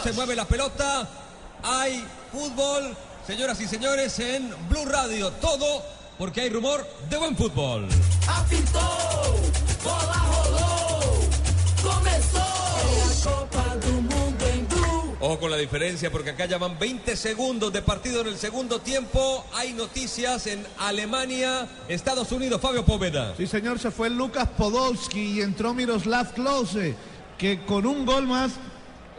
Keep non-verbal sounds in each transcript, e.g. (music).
Se mueve la pelota, hay fútbol, señoras y señores, en Blue Radio. Todo porque hay rumor de buen fútbol. Apitou, bola rolou, começou. a Copa do Mundo em Blue. Ojo con la diferencia porque acá ya van 20 segundos de partido en el segundo tiempo. Hay noticias en Alemania, Estados Unidos. Fabio Poveda. Sí, señor, se fue Lucas Podolski y entró Miroslav Klose, que con un gol más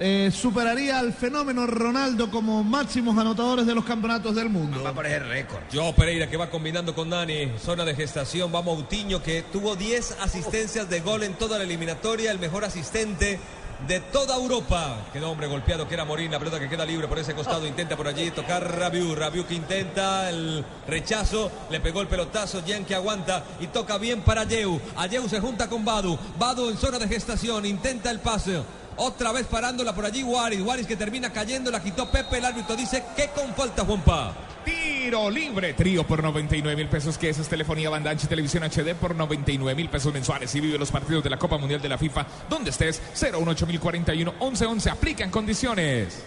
eh, superaría al fenómeno Ronaldo como máximos anotadores de los campeonatos del mundo. Va a poner récord. Joe Pereira que va combinando con Dani. Zona de gestación. Va Moutinho que tuvo 10 asistencias de gol en toda la eliminatoria. El mejor asistente de toda Europa. Quedó hombre golpeado que era Morín. La pelota que queda libre por ese costado. Intenta por allí tocar Rabiu. Rabiu que intenta el rechazo. Le pegó el pelotazo. Jan que aguanta y toca bien para Ayeu. Ayeu se junta con Badu. Badu en zona de gestación. Intenta el pase. Otra vez parándola por allí Waris. Waris que termina cayendo. La quitó Pepe. El árbitro dice que con falta Juanpa. Tiro libre, trío por 99 mil pesos, que es, es telefonía banda ancha y televisión HD por 99 mil pesos mensuales y vive los partidos de la Copa Mundial de la FIFA donde estés 018041 1111 aplica en condiciones.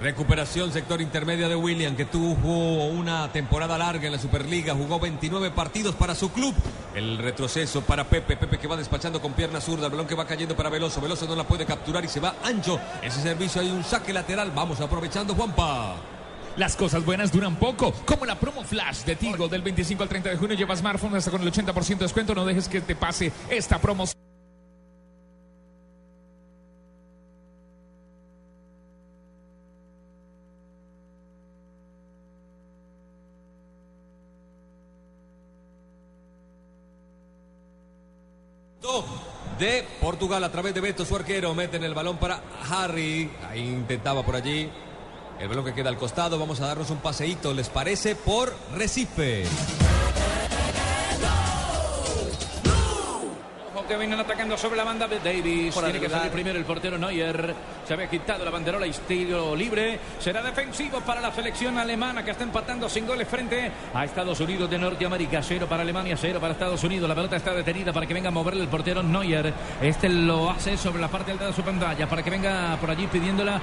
Recuperación sector intermedio de William, que tuvo una temporada larga en la Superliga, jugó 29 partidos para su club. El retroceso para Pepe, Pepe que va despachando con pierna zurda, el balón que va cayendo para Veloso, Veloso no la puede capturar y se va ancho. Ese servicio hay un saque lateral, vamos aprovechando Juanpa. Las cosas buenas duran poco, como la promo flash de Tigo del 25 al 30 de junio. Lleva smartphone hasta con el 80% de descuento. No dejes que te pase esta promo. De Portugal a través de Beto, su arquero. Meten el balón para Harry. Ahí intentaba por allí. El balón que queda al costado. Vamos a darnos un paseíto, ¿les parece? Por Recife. Que vienen atacando sobre la banda de Davis. Tiene que salir primero el portero Neuer. Se había quitado la banderola y estilo libre. Será defensivo para la selección alemana que está empatando sin goles frente a Estados Unidos de Norteamérica. Cero para Alemania, cero para Estados Unidos. La pelota está detenida para que venga a moverle el portero Neuer. Este lo hace sobre la parte alta de su pantalla para que venga por allí pidiéndola.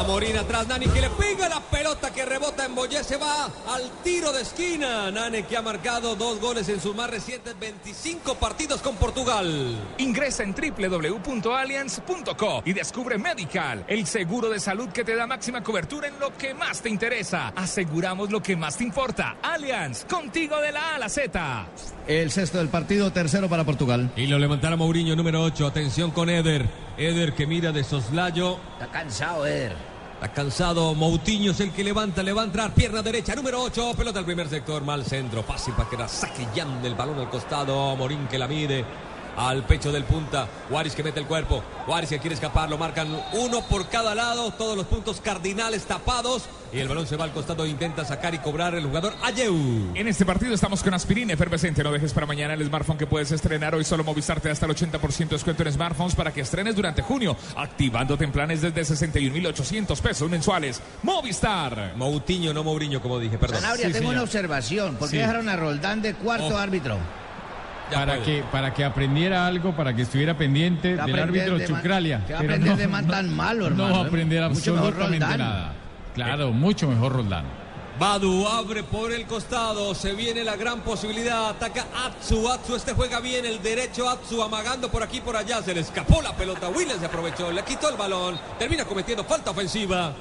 A Morín atrás, Nani que le pega la pelota que rebota en Boyé, se va al tiro de esquina. Nani que ha marcado dos goles en sus más recientes 25 partidos con Portugal. Ingresa en www.allianz.co y descubre Medical, el seguro de salud que te da máxima cobertura en lo que más te interesa. Aseguramos lo que más te importa. Allianz, contigo de la A a la Z. El sexto del partido, tercero para Portugal. Y lo levantará Mourinho, número 8. Atención con Eder. Eder que mira de soslayo. Está cansado, Eder. Está cansado. Moutinho es el que levanta, le va a entrar. Pierna derecha, número 8. Pelota al primer sector. Mal centro. Fácil para que la saque Jan del balón al costado. Morín que la mide. Al pecho del punta. Waris que mete el cuerpo. Waris que quiere escapar. Lo marcan uno por cada lado. Todos los puntos cardinales tapados. Y el balón se va al costado. Intenta sacar y cobrar el jugador Ayeu. En este partido estamos con aspirina efervescente. No dejes para mañana el smartphone que puedes estrenar hoy. Solo Movistar te da hasta el 80% de descuento en smartphones para que estrenes durante junio. Activándote en planes desde 61,800 pesos mensuales. Movistar. Moutinho, no Mourinho, como dije. Perdón. Sanabria, Sí, tengo señor. una observación. ¿Por qué Sí. dejaron a Roldán de cuarto Oh. árbitro? Para que, para que aprendiera algo, para que estuviera pendiente del árbitro de Chucralia. que aprender de man tan malo, hermano, No va a ¿eh? aprender Mucho mejor absolutamente nada. Claro, mucho mejor Roldán. Badu abre por el costado, se viene la gran posibilidad, ataca Atsu, Atsu este juega bien, el derecho Atsu amagando por aquí por allá, se le escapó la pelota, Williams se aprovechó, le quitó el balón, termina cometiendo falta ofensiva.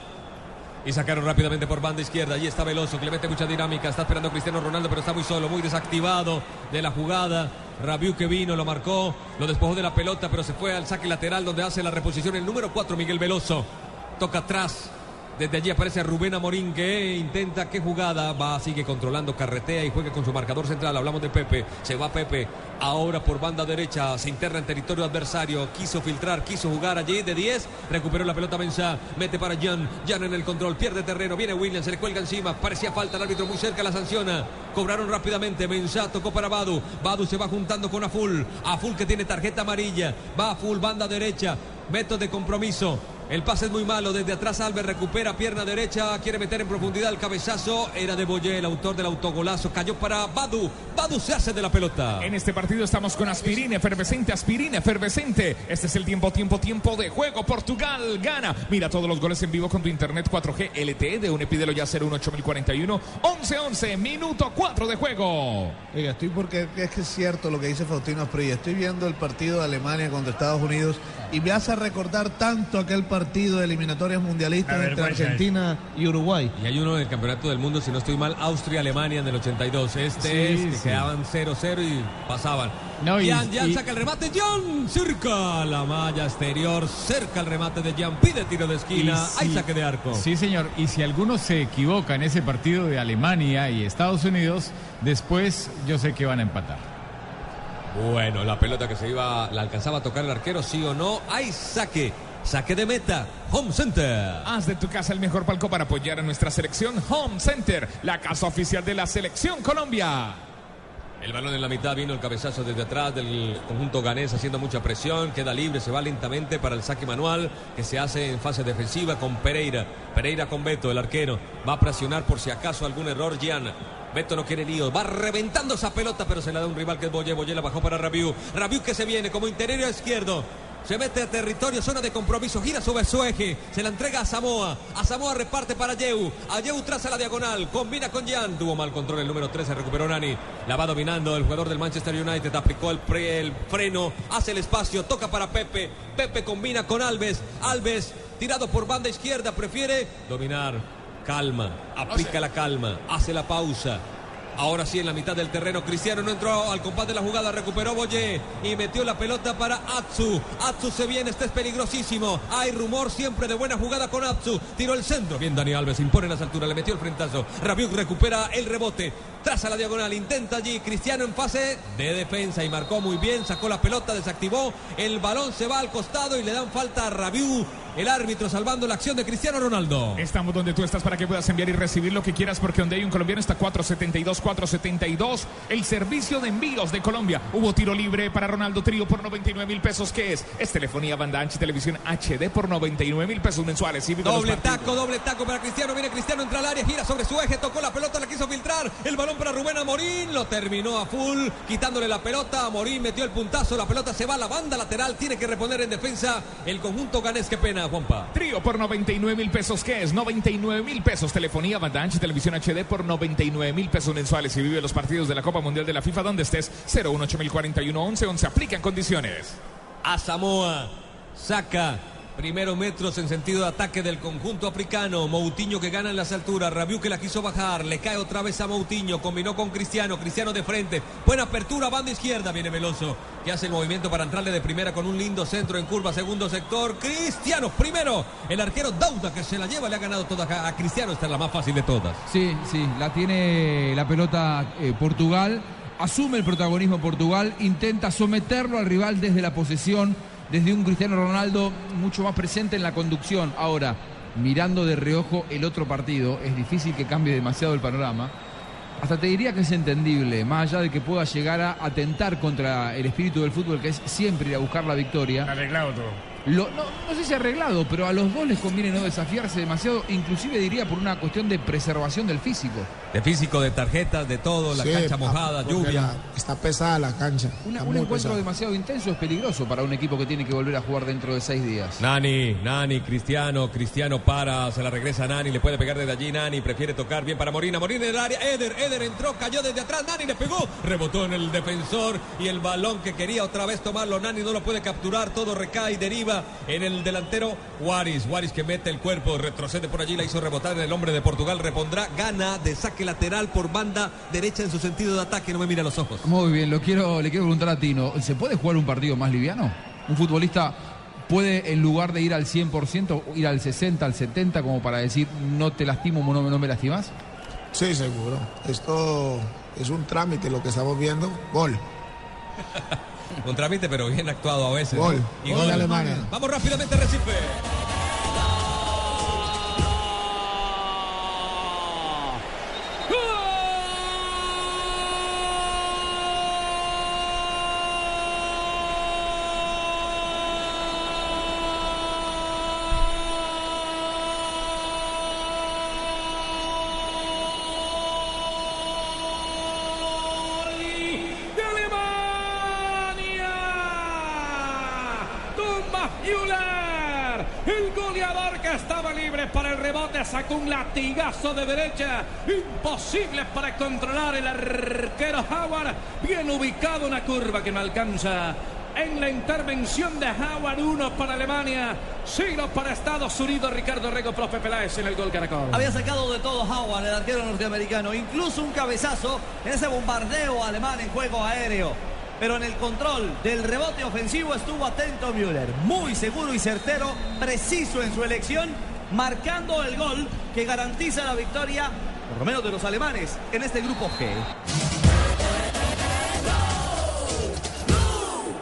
Y sacaron rápidamente por banda izquierda. Allí está Veloso, que le mete mucha dinámica. Está esperando Cristiano Ronaldo, pero está muy solo, muy desactivado de la jugada. Rabiu que vino, lo marcó, lo despojó de la pelota, pero se fue al saque lateral donde hace la reposición el número 4, Miguel Veloso. Toca atrás. Desde allí aparece Rubén Amorín que intenta qué jugada. Va, sigue controlando, carretea y juega con su marcador central. Hablamos de Pepe. Se va Pepe. Ahora por banda derecha. Se interna en territorio adversario. Quiso filtrar, quiso jugar allí de 10. Recuperó la pelota Mensah. Mete para Jan. Jan en el control. Pierde terreno. Viene Williams. Se le cuelga encima. Parecía falta. El árbitro muy cerca la sanciona. Cobraron rápidamente. Mensah tocó para Badu. Badu se va juntando con Aful. Aful que tiene tarjeta amarilla. Va Aful, banda derecha. Método de compromiso. El pase es muy malo. Desde atrás Alves recupera pierna derecha. Quiere meter en profundidad el cabezazo. Era de Boyé, el autor del autogolazo. Cayó para Badu. Badu se hace de la pelota. En este partido estamos con aspirina efervescente, aspirina efervescente. Este es el tiempo, tiempo, tiempo de juego. Portugal gana. Mira todos los goles en vivo con tu internet 4G LTE de Unepídelo ya 018041 11-11, minuto 4 de juego. Oiga, estoy porque es que es cierto lo que dice Faustino Asprilla. Estoy viendo el partido de Alemania contra Estados Unidos y me hace recordar tanto aquel partido de eliminatorias mundialistas entre. Argentina y Uruguay. Y hay uno del Campeonato del Mundo, si no estoy mal, Austria-Alemania en el 82. Este Sí, es que sí. quedaban 0-0 y pasaban. No, y- Jan, Jan y- saca el remate. Jan cerca la malla exterior. Cerca el remate de Jan. Pide tiro de esquina. Y Hay si- saque de arco. Sí, señor. Y si alguno se equivoca en ese partido de Alemania y Estados Unidos, después yo sé que van a empatar. Bueno, la pelota que se iba, la alcanzaba a tocar el arquero, sí o no. Hay saque. Saque de meta. Home Center. Haz de tu casa el mejor palco para apoyar a nuestra selección Home Center, la casa oficial de la selección Colombia. El balón en la mitad vino el cabezazo desde atrás del conjunto ganés haciendo mucha presión. Queda libre, se va lentamente para el saque manual que se hace en fase defensiva con Pereira. Pereira con Beto, el arquero. Va a presionar por si acaso algún error Gian. Beto no quiere lío, va reventando esa pelota, pero se la da un rival que es Boye. Boye la bajó para Rabiu. Rabiu que se viene como interior izquierdo. Se mete a territorio, zona de compromiso, gira sobre su eje, se la entrega a Samoa. A Samoa reparte para Yeu. A Yeu traza la diagonal, combina con Jan. Tuvo mal control el número 13, recuperó Nani. La va dominando el jugador del Manchester United, aplicó el, pre- el freno, hace el espacio, toca para Pepe. Pepe combina con Alves. Alves, tirado por banda izquierda, prefiere dominar. Calma, aplica la calma, hace la pausa. Ahora sí en la mitad del terreno. Cristiano no entró al compás de la jugada. Recuperó Boye y metió la pelota para Atsu. Atsu se viene. Este es peligrosísimo. Hay rumor siempre de buena jugada con Atsu. Tiró el centro. Bien Dani Alves. Impone las alturas. Le metió el frentazo. Rabiuk recupera el rebote. Traza la diagonal. Intenta allí. Cristiano en fase de defensa y marcó muy bien. Sacó la pelota. Desactivó. El balón se va al costado y le dan falta a Rabiuk. El árbitro salvando la acción de Cristiano Ronaldo. Estamos donde tú estás para que puedas enviar y recibir lo que quieras porque donde hay un colombiano está 472 472 el servicio de envíos de Colombia. Hubo tiro libre para Ronaldo Trío por 99 mil pesos. ¿Qué es? Es telefonía banda ancha y televisión HD por 99 mil pesos mensuales. Doble taco, doble taco para Cristiano. Viene Cristiano, entra al área, gira sobre su eje, tocó la pelota, la quiso filtrar. El balón para Rubén Amorín, lo terminó a full, quitándole la pelota. Amorín metió el puntazo, la pelota se va a la banda lateral, tiene que reponer en defensa el conjunto ganés. Qué pena, Juanpa. Trío por 99 mil pesos. ¿Qué es? 99 mil pesos. Telefonía, banda ancha televisión HD por 99 mil pesos mensuales. Y vive los partidos de la Copa Mundial de la FIFA donde estés. 018 11 11 Aplica en condiciones. A Samoa, saca. Primeros metros en sentido de ataque del conjunto africano. Moutinho que gana en las alturas. Rabiu que la quiso bajar. Le cae otra vez a Moutinho. Combinó con Cristiano. Cristiano de frente. Buena apertura. Banda izquierda. Viene Veloso. Que hace el movimiento para entrarle de primera con un lindo centro en curva. Segundo sector. Cristiano. Primero. El arquero Dauda que se la lleva. Le ha ganado toda a Cristiano. Esta es la más fácil de todas. Sí, sí, la tiene la pelota eh, Portugal, asume el protagonismo Portugal, intenta someterlo al rival desde la posesión, desde un Cristiano Ronaldo mucho más presente en la conducción. Ahora, mirando de reojo el otro partido, es difícil que cambie demasiado el panorama. Hasta te diría que es entendible, más allá de que pueda llegar a atentar contra el espíritu del fútbol, que es siempre ir a buscar la victoria. Arreglado. Lo- no, no sé si arreglado, pero a los dos les conviene no desafiarse demasiado, inclusive diría por una cuestión de preservación del físico. De físico, de tarjetas, de todo. La Sí, cancha mojada, lluvia. la- está pesada la cancha. Una- un encuentro pesada. demasiado intenso es peligroso para un equipo que tiene que volver a jugar dentro de seis días. Nani, Nani, Cristiano, Cristiano para, se la regresa a Nani, le puede pegar desde allí, Nani prefiere tocar bien para Morina, Morina en el área, Eder, Eder entró, cayó desde atrás, Nani le pegó, rebotó en el defensor y el balón que quería otra vez tomarlo, Nani no lo puede capturar, todo recae y en el delantero Waris, Waris que mete el cuerpo, retrocede por allí, la hizo rebotar en el hombre de Portugal, repondrá, gana de saque lateral por banda derecha en su sentido de ataque, no me mira a los ojos. Muy bien, lo quiero, le quiero preguntar a Tino, ¿se puede jugar un partido más liviano? Un futbolista puede en lugar de ir al 100%, ir al 60, al 70 como para decir no te lastimo, no, me- no me lastimas? Sí, seguro. Esto es un trámite lo que estamos viendo. Gol. (laughs) Un trámite, pero bien actuado a veces. Gol. Y Gol de Alemania. Vamos rápidamente a Recife. Sacó un latigazo de derecha, imposible para controlar el arquero Howard, bien ubicado una curva que no alcanza. En la intervención de Howard, uno para Alemania, cero para Estados Unidos, Ricardo Rego, profe Peláez en el gol Caracol. Había sacado de todo Howard, el arquero norteamericano, incluso un cabezazo en ese bombardeo alemán en juego aéreo. Pero en el control del rebote ofensivo estuvo atento Müller, muy seguro y certero, preciso en su elección, marcando el gol que garantiza la victoria, por lo menos de los alemanes, en este grupo G.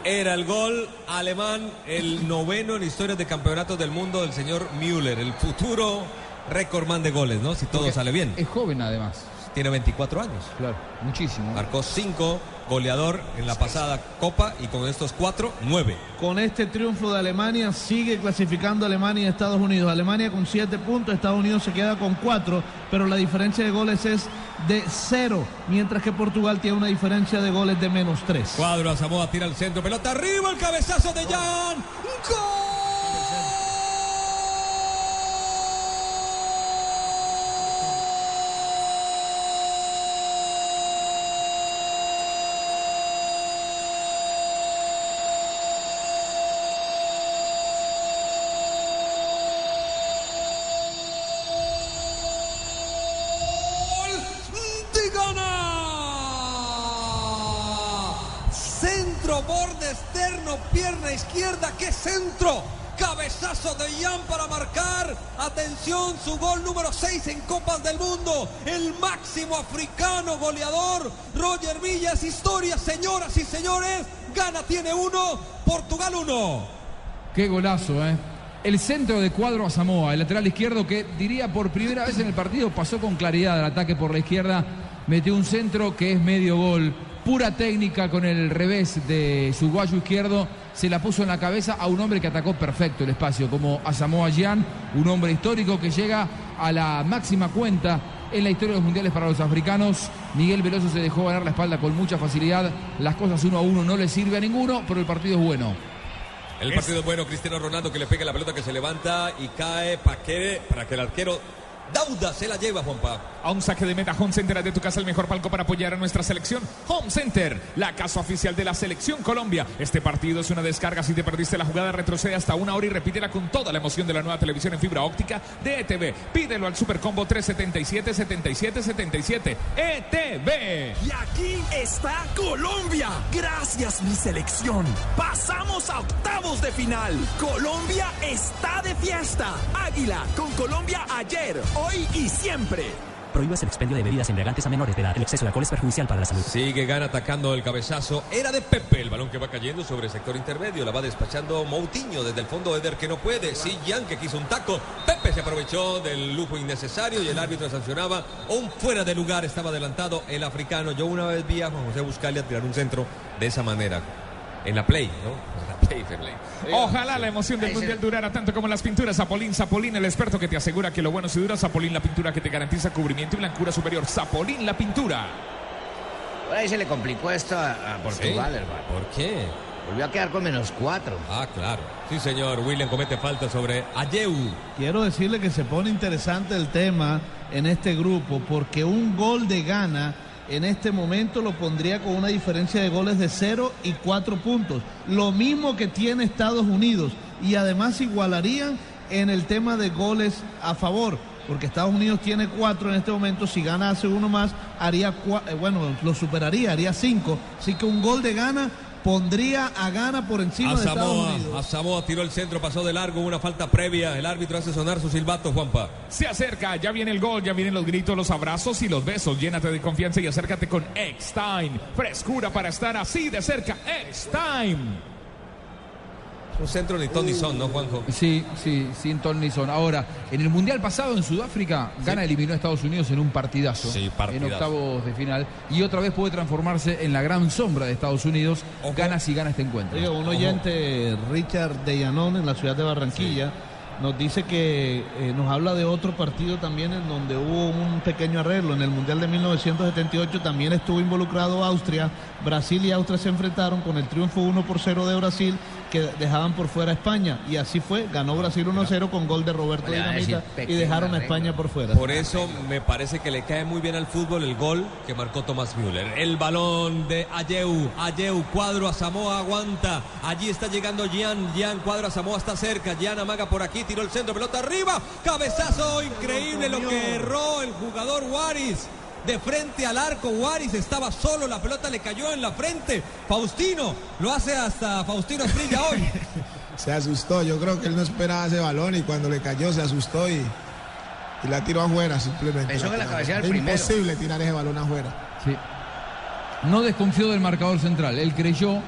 Era el gol alemán, el noveno en historias de campeonatos del mundo del señor Müller, el futuro récordman de goles, ¿no? Si todo sale bien. Es joven además. Tiene 24 años. Claro, muchísimo. Marcó 5 goleador en la pasada Copa y con estos 4, 9. Con este triunfo de Alemania sigue clasificando Alemania y Estados Unidos. Alemania con 7 puntos, Estados Unidos se queda con 4, pero la diferencia de goles es de 0, mientras que Portugal tiene una diferencia de goles de menos 3. Cuadro a Samoa, tira al centro, pelota arriba, el cabezazo de Jan. de Para marcar. Atención, su gol número 6 en Copas del Mundo. El máximo africano goleador. Roger Villas, historia, señoras y señores. Ghana tiene uno, Portugal uno. Qué golazo, ¿eh? El centro de cuadro a Samoa, el lateral izquierdo que diría por primera vez en el partido pasó con claridad al ataque por la izquierda, metió un centro que es medio gol, pura técnica con el revés de su guayo izquierdo, se la puso en la cabeza a un hombre que atacó perfecto el espacio, como a Samoa Gyan, un hombre histórico que llega a la máxima cuenta en la historia de los mundiales para los africanos. Miguel Veloso se dejó ganar la espalda con mucha facilidad, las cosas uno a uno no le sirve a ninguno, pero el partido es bueno. El partido es bueno, Cristiano Ronaldo que le pega la pelota que se levanta y cae para que, para que el arquero Dauda se la lleva, Juanpa. A un saque de meta, Home Center de tu casa, el mejor palco para apoyar a nuestra selección. Home Center, la casa oficial de la selección Colombia. Este partido es una descarga. Si te perdiste la jugada, retrocede hasta una hora y repítela con toda la emoción de la nueva televisión en fibra óptica de ETV. Pídelo al Supercombo 377 77 77 ETV. Y aquí está Colombia. Gracias mi selección. Pasamos a octavos de final. Colombia está de fiesta. Águila con Colombia ayer, hoy y siempre. Prohíbas el expendio de bebidas embriagantes a menores de edad. El exceso de alcohol es perjudicial para la salud. Sigue Gana atacando el cabezazo. Era de Pepe. El balón que va cayendo sobre el sector intermedio. La va despachando Moutinho desde el fondo. Eder que no puede. Sí, Jan que quiso un taco. Pepe se aprovechó del lujo innecesario y el árbitro sancionaba. Un fuera de lugar. Estaba adelantado el africano. Yo una vez vi a Juan José Buscalia tirar un centro de esa manera. En la play, ¿no? Ojalá la emoción del mundial durara tanto como las pinturas. Zapolín, Zapolín, el experto que te asegura que lo bueno se dura. Zapolín, la pintura que te garantiza cubrimiento y blancura superior. Zapolín, la pintura. Por ahí se le complicó esto a, a Portugal, ¿Sí? hermano. ¿Por qué? Volvió a quedar con menos cuatro. Ah, claro. Sí, señor. William comete falta sobre Ayeu. Quiero decirle que se pone interesante el tema en este grupo porque un gol de Ghana en este momento lo pondría con una diferencia de goles de 0 y 4 puntos. Lo mismo que tiene Estados Unidos y además igualarían en el tema de goles a favor. Porque Estados Unidos tiene 4 en este momento, si Ghana hace uno más, haría eh, bueno, lo superaría, haría 5. Así que un gol de Ghana pondría a Ghana por encima A de Estados Samoa, Unidos. a Samoa tiró el centro, pasó de largo, una falta previa. El árbitro hace sonar su silbato, Juanpa. Se acerca, ya viene el gol, ya vienen los gritos, los abrazos y los besos. Llénate de confianza y acércate con X-Time. Frescura para estar así de cerca. X-Time. Un centro ni ton ni son, ¿no, Juanjo? Sí, sí, sin ton ni son. Ahora, en el Mundial pasado en Sudáfrica, Ghana eliminó a Estados Unidos en un partidazo. Sí, partidazo. En octavos de final. Y otra vez puede transformarse en la gran sombra de Estados Unidos. Gana si gana este encuentro. Oiga, un oyente, Richard de Llanón, en la ciudad de Barranquilla, nos dice que eh, nos habla de otro partido también en donde hubo un pequeño arreglo. En el Mundial de 1978 también estuvo involucrado Austria. Brasil y Austria se enfrentaron con el triunfo 1 por 0 de Brasil que dejaban por fuera a España. Y así fue, ganó Brasil 1-0 con gol de Roberto Dinamita y dejaron a. España por fuera. Por eso me parece que le cae muy bien al fútbol el gol que marcó Thomas Müller. El balón de Ayeu. Ayeu, cuadro a Samoa, aguanta. Allí está llegando Gian. Gian, cuadro a Samoa, está cerca. Gian amaga por aquí, tiró el centro, pelota arriba. Cabezazo increíble lo que erró el jugador Waris. De frente al arco, Waris estaba solo, la pelota le cayó en la frente. Faustino, lo hace hasta Faustino Esprilla hoy. (laughs) Se asustó, yo creo que él no esperaba ese balón y cuando le cayó se asustó y, y la tiró afuera simplemente. Pensó que la Es primero. imposible tirar ese balón afuera. Sí. No desconfió del marcador central. Él creyó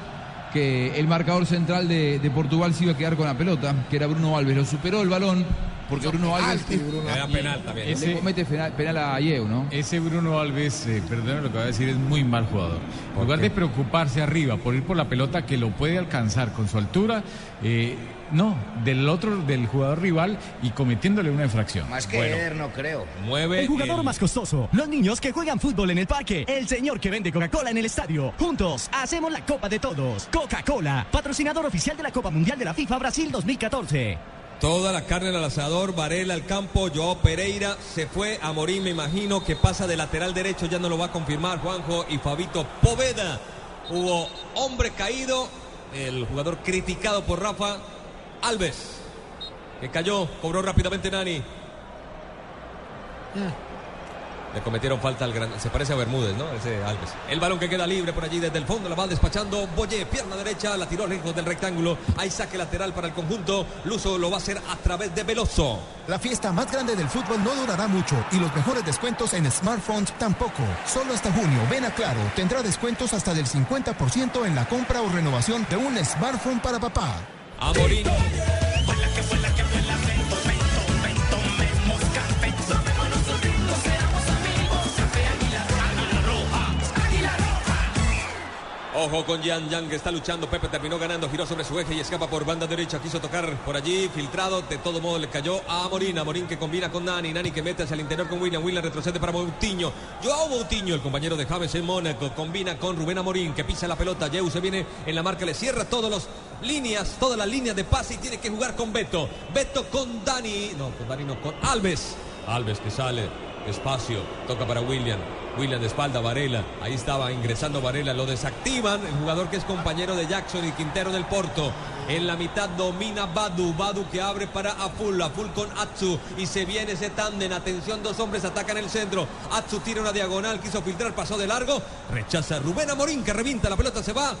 que el marcador central de, de Portugal se iba a quedar con la pelota, que era Bruno Alves. Lo superó el balón porque Bruno Alves Era penal también. le Ese- comete penal, penal a Yeu, ¿no? Ese Bruno Alves, eh, perdón lo que voy a decir, es muy mal jugador. En lugar de preocuparse arriba por ir por la pelota que lo puede alcanzar con su altura, eh, no, del otro, del jugador rival y cometiéndole una infracción. Más que Bueno. Eder, no creo. Mueve El jugador el- más costoso, los niños que juegan fútbol en el parque, el señor que vende Coca-Cola en el estadio. Juntos hacemos la Copa de Todos. Coca-Cola, patrocinador oficial de la Copa Mundial de la FIFA Brasil 2014. Toda la carne al asador, Varela al campo, Joao Pereira se fue a morir, me imagino que pasa de lateral derecho, ya no lo va a confirmar Juanjo y Fabito Poveda. Hubo hombre caído, el jugador criticado por Rafa Alves, que cayó, cobró rápidamente Nani. Le cometieron falta al gran. Se parece a Bermúdez, ¿no? Ese Alves. El balón que queda libre por allí desde el fondo. La va despachando Boye. Pierna derecha. La tiró lejos del rectángulo. Hay saque lateral para el conjunto. Luso lo va a hacer a través de Veloso. La fiesta más grande del fútbol no durará mucho y los mejores descuentos en smartphones tampoco. Solo hasta junio, ven a Claro, tendrá descuentos hasta del 50% en la compra o renovación de un smartphone para papá. Amorín. Ojo con Jan Yang que está luchando. Pepe terminó ganando, giró sobre su eje y escapa por banda derecha. Quiso tocar por allí, filtrado. De todo modo le cayó a Amorín. Amorín que combina con Nani. Nani que mete hacia el interior con William. William retrocede para Moutinho. Joao Moutinho, el compañero de Javes en Mónaco. Combina con Rubén Amorín que pisa la pelota. Yeu se viene en la marca, le cierra todas las líneas, todas las líneas de pase y tiene que jugar con Beto. Beto con Dani. No, con Dani no, con Alves. Alves que sale espacio, toca para William. William de espalda, Varela. Ahí estaba ingresando Varela. Lo desactivan. El jugador que es compañero de Jackson y Quintero del Porto. En la mitad domina Badu. Badu que abre para Aful. Aful con Atsu. Y se viene ese tándem. Atención, dos hombres atacan el centro. Atsu tira una diagonal. Quiso filtrar, pasó de largo. Rechaza Rubén Amorín que revienta. La pelota se va.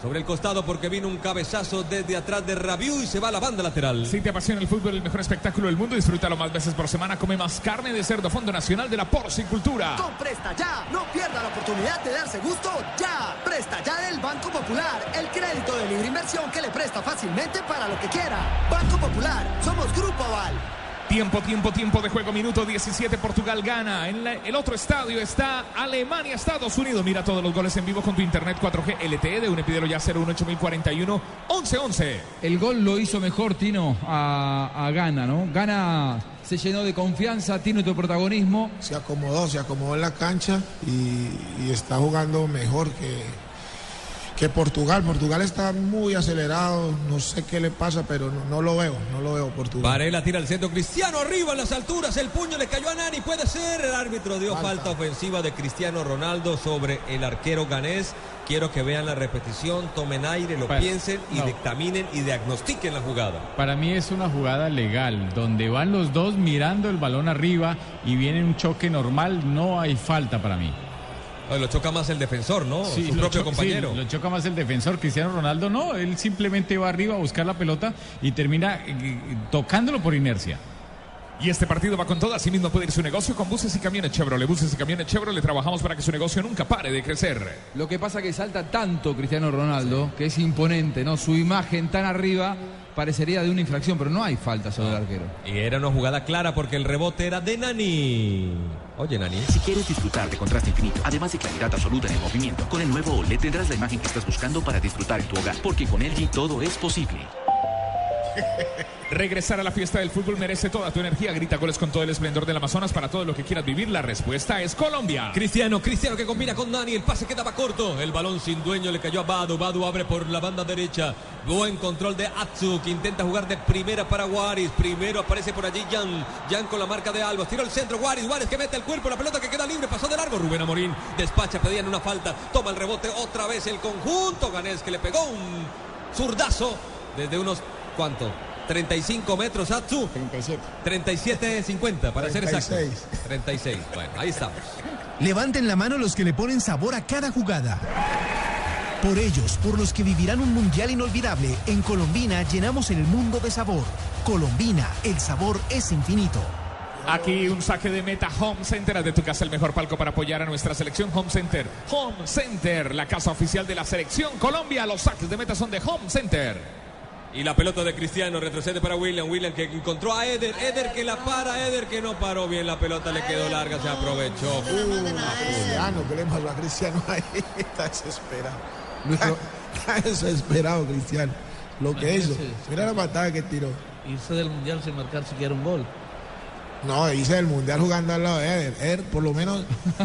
Sobre el costado porque vino un cabezazo desde atrás de Rabiu y se va a la banda lateral. Si te apasiona el fútbol, el mejor espectáculo del mundo, disfrútalo más veces por semana. Come más carne de cerdo, Fondo Nacional de la Porcicultura. Con Presta Ya, no pierda la oportunidad de darse gusto ya. Presta Ya del Banco Popular, el crédito de libre inversión que le presta fácilmente para lo que quiera. Banco Popular, somos Grupo Aval. Tiempo, tiempo, tiempo de juego, minuto 17, Portugal gana. En la- el otro estadio está Alemania, Estados Unidos. Mira todos los goles en vivo con tu internet 4G LTE de un pídelo ya 018041 1111. El gol lo hizo mejor Tino a, a Gana, ¿no? Gana se llenó de confianza, tiene otro protagonismo. Se acomodó, se acomodó en la cancha y, y está jugando mejor que, que Portugal. Portugal está muy acelerado, no sé qué le pasa, pero no, no lo veo, no lo veo Portugal. Varela tira al centro, Cristiano arriba en las alturas, el puño le cayó a Nani, puede ser, el árbitro dio falta, ofensiva de Cristiano Ronaldo sobre el arquero ganés. Quiero que vean la repetición, tomen aire, lo Pa- piensen y no. dictaminen y diagnostiquen la jugada. Para mí es una jugada legal, donde van los dos mirando el balón arriba y viene un choque normal, no hay falta para mí. Lo choca más el defensor, ¿no? Sí, Su propio compañero. sí, lo choca más el defensor. Cristiano Ronaldo no, él simplemente va arriba a buscar la pelota y termina eh, tocándolo por inercia. Y este partido va con todo, así mismo puede ir su negocio con buses y camiones Chevrolet. Buses y camiones Chevrolet, trabajamos para que su negocio nunca pare de crecer. Lo que pasa que salta tanto Cristiano Ronaldo, que es imponente, ¿no? Su imagen tan arriba parecería de una infracción, pero no hay falta sobre el arquero. Y era una jugada clara porque el rebote era de Nani. Oye, Nani. Si quieres disfrutar de contraste infinito, además de claridad absoluta en el movimiento, con el nuevo OLED tendrás la imagen que estás buscando para disfrutar en tu hogar, porque con LG todo es posible. Regresar a la fiesta del fútbol merece toda tu energía. Grita goles con todo el esplendor del Amazonas para todo lo que quieras vivir. La respuesta es Colombia. Cristiano, Cristiano que combina con Nani, el pase quedaba corto, el balón sin dueño le cayó a Badu, Badu abre por la banda derecha, buen control de Atsu que intenta jugar de primera para Guaris, primero aparece por allí Jan, Jan con la marca de Albos, tiró el centro, Guaris, Guaris que mete el cuerpo, la pelota que queda libre, pasó de largo, Rubén Amorín despacha, pedían una falta, toma el rebote otra vez el conjunto Ganés que le pegó un zurdazo desde unos, ¿cuánto? 35 metros Atsu. 37. 37, 50 para ser exacto. 36. 36, bueno, ahí estamos. Levanten la mano los que le ponen sabor a cada jugada. Por ellos, por los que vivirán un mundial inolvidable, en Colombina llenamos el mundo de sabor. Colombina, el sabor es infinito. Aquí un saque de meta Home Center. Haz de tu casa el mejor palco para apoyar a nuestra selección Home Center. Home Center, la casa oficial de la selección Colombia. Los saques de meta son de Home Center. Y la pelota de Cristiano retrocede para William. William que encontró a Eder. Eder que la para. Eder que no paró bien. La pelota le quedó larga. Se aprovechó. Cristiano, ¿qué le pasó a Cristiano ahí? (laughs) Está desesperado. (laughs) Está desesperado, Cristiano. Lo que hizo. Mira la patada que tiró. Irse del mundial sin marcar siquiera un gol. No, hice el mundial jugando al lado de Eder. Eder, por lo menos,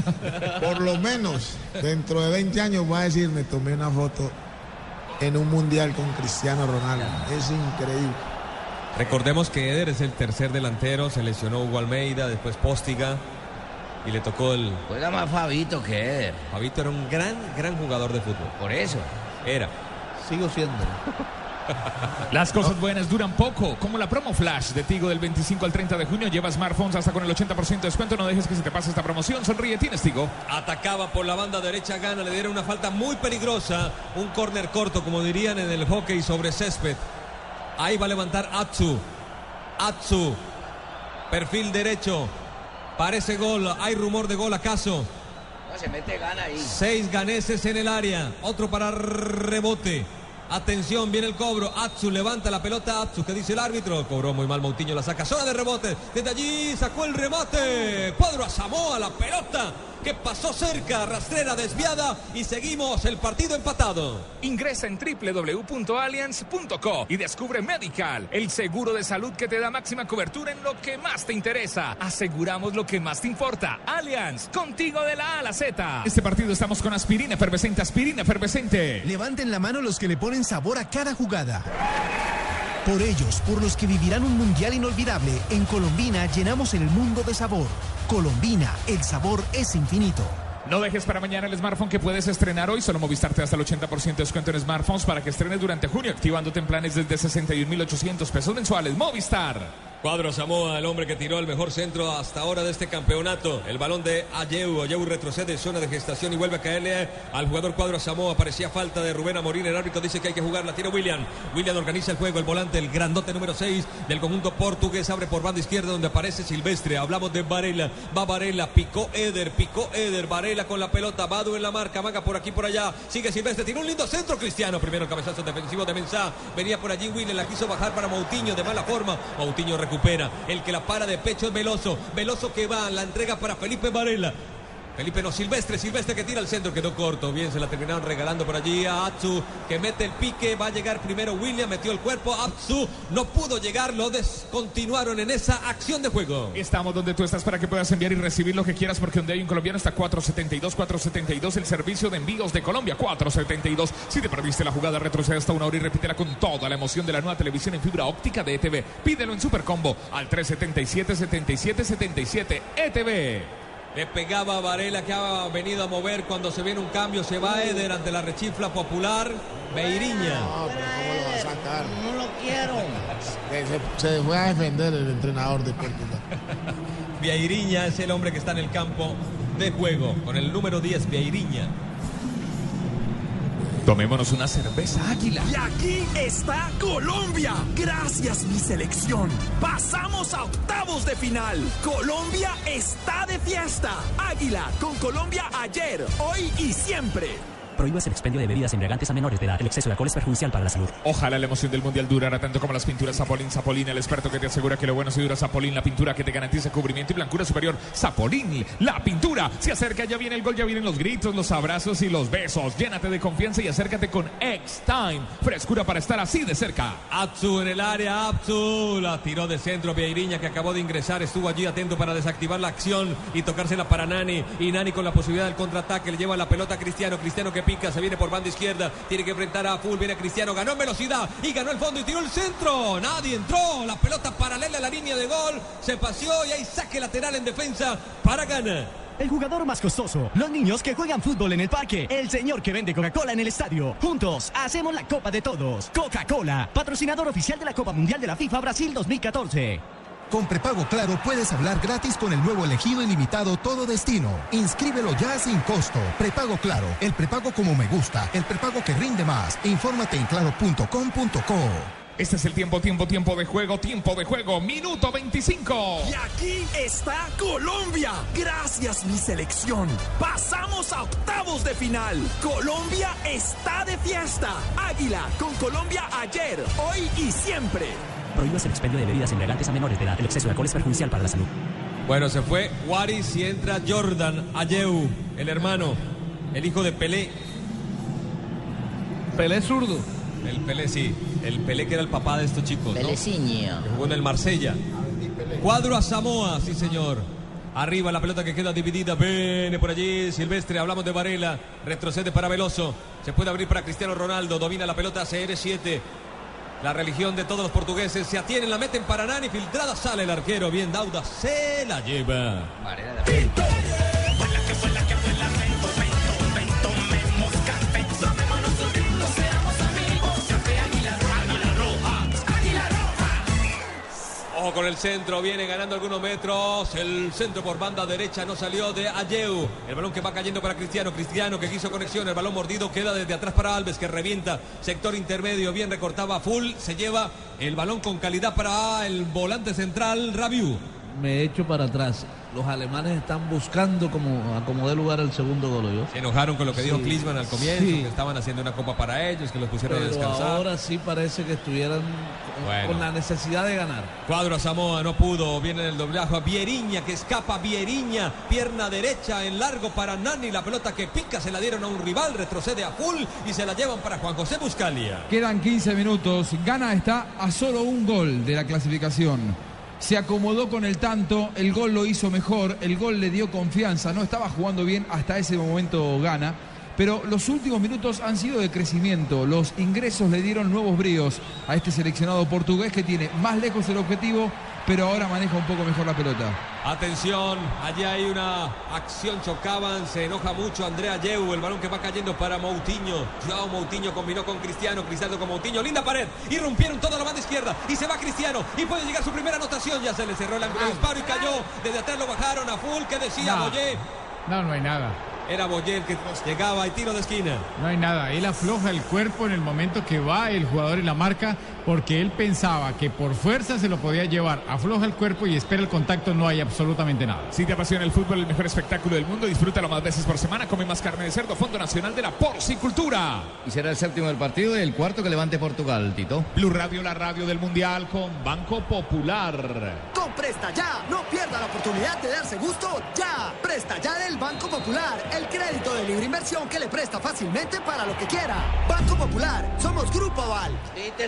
(laughs) por lo menos, dentro de 20 años va a decir, me tomé una foto en un mundial con Cristiano Ronaldo. Es increíble. Recordemos que Eder es el tercer delantero. Se lesionó Hugo Almeida. Después Póstiga. Y le tocó el. Juega más Fabito que Eder. Fabito era un gran, gran jugador de fútbol. Por eso. Era. Sigo siendo. (laughs) Las cosas buenas duran poco, como la promo flash de Tigo del 25 al 30 de junio. Lleva smartphones hasta con el 80% de descuento. No dejes que se te pase esta promoción. Sonríe, tienes Tigo. Atacaba por la banda derecha, gana, le dieron una falta muy peligrosa. Un córner corto, como dirían en el hockey sobre césped. Ahí va a levantar Atsu. Atsu. Perfil derecho. Parece gol. ¿Hay rumor de gol acaso? No, se mete gana ahí. Seis ganeses en el área. Otro para rebote. Atención, viene el cobro. Atsu levanta la pelota. Atsu, que dice el árbitro. Cobró muy mal Moutinho, la saca. Zona de rebote. Desde allí sacó el remate. Cuadro a Samoa, la pelota que pasó cerca. Rastrera desviada. Y seguimos el partido empatado. Ingresa en www.allianz.co y descubre Medical, el seguro de salud que te da máxima cobertura en lo que más te interesa. Aseguramos lo que más te importa. Allianz, contigo de la A a la Z. Este partido estamos con aspirina efervescente, aspirina efervescente. Levanten la mano los que le ponen sabor a cada jugada. Por ellos, por los que vivirán un mundial inolvidable, en Colombina llenamos el mundo de sabor. Colombina, el sabor es infinito. No dejes para mañana el smartphone que puedes estrenar hoy. Solo Movistar te hasta el 80% de descuento en smartphones para que estrenes durante junio, activándote en planes desde 61,800 pesos mensuales. Movistar. Cuadro Samoa, el hombre que tiró el mejor centro hasta ahora de este campeonato. El balón de Ayeu. Ayeu retrocede, zona de gestación y vuelve a caerle al jugador Cuadro Samoa. Parecía falta de Rubén Amorín. El árbitro dice que hay que jugar. La tira William. William organiza el juego. El volante, el grandote número 6 del conjunto portugués. Abre por banda izquierda donde aparece Silvestre. Hablamos de Varela. Va Varela. Picó Eder. Picó Eder. Varela con la pelota. Badu en la marca. Maga por aquí, por allá. Sigue Silvestre. Tiene un lindo centro Cristiano. Primero el cabezazo defensivo de Mensah. Venía por allí William. La quiso bajar para Moutinho de mala forma. Moutinho recupera. El que la para de pecho es Veloso. Veloso que va, la entrega para Felipe Varela. Felipe no, Silvestre, Silvestre que tira al centro, quedó corto. Bien, se la terminaron regalando por allí a Atsu, que mete el pique. Va a llegar primero William, metió el cuerpo. Atsu no pudo llegar, lo descontinuaron en esa acción de juego. Estamos donde tú estás para que puedas enviar y recibir lo que quieras, porque donde hay un colombiano está 472, 472, el servicio de envíos de Colombia, 472. Si te perdiste la jugada, retrocede hasta una hora y repítela con toda la emoción de la nueva televisión en fibra óptica de ETV. Pídelo en Supercombo al 377 77 77 ETV. Le pegaba a Varela que ha venido a mover cuando se viene un cambio. Se va Eder ante la rechifla popular. Beiriña. No, pero ¿cómo lo va a sacar? No lo quiero. Se, se fue a defender el entrenador de Portugal. (laughs) Beiriña es el hombre que está en el campo. de juego con el número 10, Vieiriña. Tomémonos una cerveza águila. Y aquí está Colombia. Gracias mi selección. Pasamos a octavos de final. Colombia está de fiesta. Águila con Colombia ayer, hoy y siempre. Prohíbas el expendio de bebidas embriagantes a menores de edad. El exceso de alcohol es perjudicial para la salud. Ojalá la emoción del mundial durara tanto como las pinturas Zapolín. Zapolín, el experto que te asegura que lo bueno si dura Zapolín, la pintura que te garantiza cubrimiento y blancura superior. Zapolín, la pintura. Se acerca, ya viene el gol, ya vienen los gritos, los abrazos y los besos. Llénate de confianza y acércate con X-Time. Frescura para estar así de cerca. Atsu en el área, Atsu la tiró de centro. Vieiriña que acabó de ingresar estuvo allí atento para desactivar la acción y tocársela para Nani. Y Nani con la posibilidad del contraataque le lleva la pelota a Cristiano. Cristiano que pica, se viene por banda izquierda. Tiene que enfrentar a Full. Viene Cristiano, ganó en velocidad y ganó el fondo y tiró el centro. Nadie entró. La pelota paralela a la línea de gol. Se paseó y hay saque lateral en defensa para Gana. El jugador más costoso. Los niños que juegan fútbol en el parque. El señor que vende Coca-Cola en el estadio. Juntos hacemos la Copa de Todos. Coca-Cola, patrocinador oficial de la Copa Mundial de la FIFA Brasil 2014. Con prepago claro puedes hablar gratis con el nuevo elegido ilimitado Todo Destino. Inscríbelo ya sin costo. Prepago claro, el prepago como me gusta, el prepago que rinde más. Infórmate en claro.com.co. Este es el tiempo, tiempo, tiempo de juego, tiempo de juego, minuto 25. Y aquí está Colombia. Gracias mi selección. Pasamos a octavos de final. Colombia está de fiesta. Águila con Colombia ayer, hoy y siempre. Prohíbas el expendio de bebidas embriagantes a menores de edad. El exceso de alcohol es perjudicial para la salud. Bueno, se fue Waris y entra Jordan Ayeu, el hermano, el hijo de Pelé. Pelé zurdo. El Pelé, sí. El Pelé que era el papá de estos chicos. ¿no? Peleciño. Que jugó en el Marsella. Cuadro a Samoa, sí señor. Arriba la pelota que queda dividida. Viene por allí Silvestre. Hablamos de Varela. Retrocede para Veloso. Se puede abrir para Cristiano Ronaldo. Domina la pelota CR7. La religión de todos los portugueses. Se atienen, la meten para Nani. Filtrada sale el arquero. Bien, Dauda se la lleva. Ojo con el centro, viene ganando algunos metros. El centro por banda derecha no salió de Ayeu. El balón que va cayendo para Cristiano. Cristiano que quiso conexión. El balón mordido queda desde atrás para Alves que revienta. Sector intermedio, bien recortaba full. Se lleva el balón con calidad para el volante central, Rabiu. Me echo para atrás. Los alemanes están buscando como acomodar lugar al segundo gol. ¿yo? Se enojaron con lo que dijo. Klinsmann al comienzo, Sí. que estaban haciendo una copa para ellos, que los pusieron a descansar. ahora sí parece que estuvieran con, Bueno. con la necesidad de ganar. Cuadro a Samoa, no pudo. Viene el doblaje a Vieriña, que escapa Vieriña. Pierna derecha en largo para Nani. La pelota que pica se la dieron a un rival. Retrocede a full y se la llevan para Juan José Buscalia. Quedan 15 minutos. Gana está a solo un gol de la clasificación. Se acomodó con el tanto, el gol lo hizo mejor, el gol le dio confianza, no estaba jugando bien hasta ese momento Gana. Pero los últimos minutos han sido de crecimiento, los ingresos le dieron nuevos bríos a este seleccionado portugués que tiene más lejos el objetivo, pero ahora maneja un poco mejor la pelota. Atención, allí hay una acción, chocaban, se enoja mucho Andrea Yeu, el balón que va cayendo para Moutinho. Joao Moutinho combinó con Cristiano, Cristiano con Moutinho, linda pared, irrumpieron toda la banda izquierda y se va Cristiano y puede llegar su primera anotación, ya se le cerró el disparo y cayó, desde atrás lo bajaron a full, que decía No. Boyé, No, no hay nada. Era Boyé el que llegaba y tiro de esquina. No hay nada. Él afloja el cuerpo en el momento que va el jugador en la marca porque él pensaba que por fuerza se lo podía llevar. Afloja el cuerpo y espera el contacto. No hay absolutamente nada. Si te apasiona el fútbol, el mejor espectáculo del mundo, disfrútalo más veces por semana. Come más carne de cerdo, Fondo Nacional de la Porcicultura. Y será el séptimo del partido y el cuarto que levante Portugal, Tito. Blue Radio, la radio del Mundial con Banco Popular. Con Presta Ya, no pierda la oportunidad de darse gusto ya. Presta Ya del Banco Popular, el crédito de libre inversión que le presta fácilmente para lo que quiera. Banco Popular, somos Grupo Aval.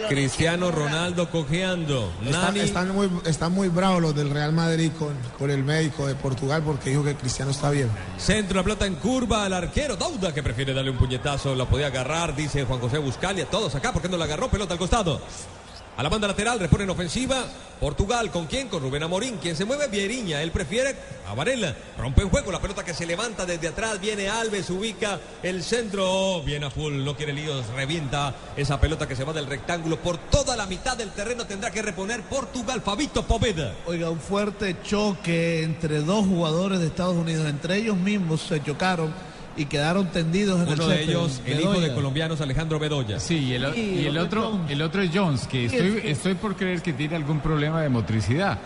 Cristiano Ronaldo cojeando. Están, muy, están muy bravos los del Real Madrid con, con el médico de Portugal porque dijo que Cristiano está bien. Centro, la pelota en curva al arquero Dauda que prefiere darle un puñetazo, la podía agarrar, dice Juan José Buscalia, todos acá, ¿por qué no la agarró? Pelota al costado. A la banda lateral, repone en ofensiva. Portugal, ¿con quién? Con Rubén Amorín. Quien se mueve, Vieriña. Él prefiere a Varela. Rompe en juego la pelota que se levanta desde atrás. Viene Alves, ubica el centro. Viene a full, no quiere líos. Revienta esa pelota que se va del rectángulo. Por toda la mitad del terreno tendrá que reponer Portugal. Fabito Poveda. Oiga, un fuerte choque entre dos jugadores de Estados Unidos. Entre ellos mismos se chocaron y quedaron tendidos en el Uno de césped. ellos, el hijo de colombianos, Alejandro Bedoya. Sí, y el, y el el otro, el otro es Jones, que estoy, estoy por creer que tiene algún problema de motricidad,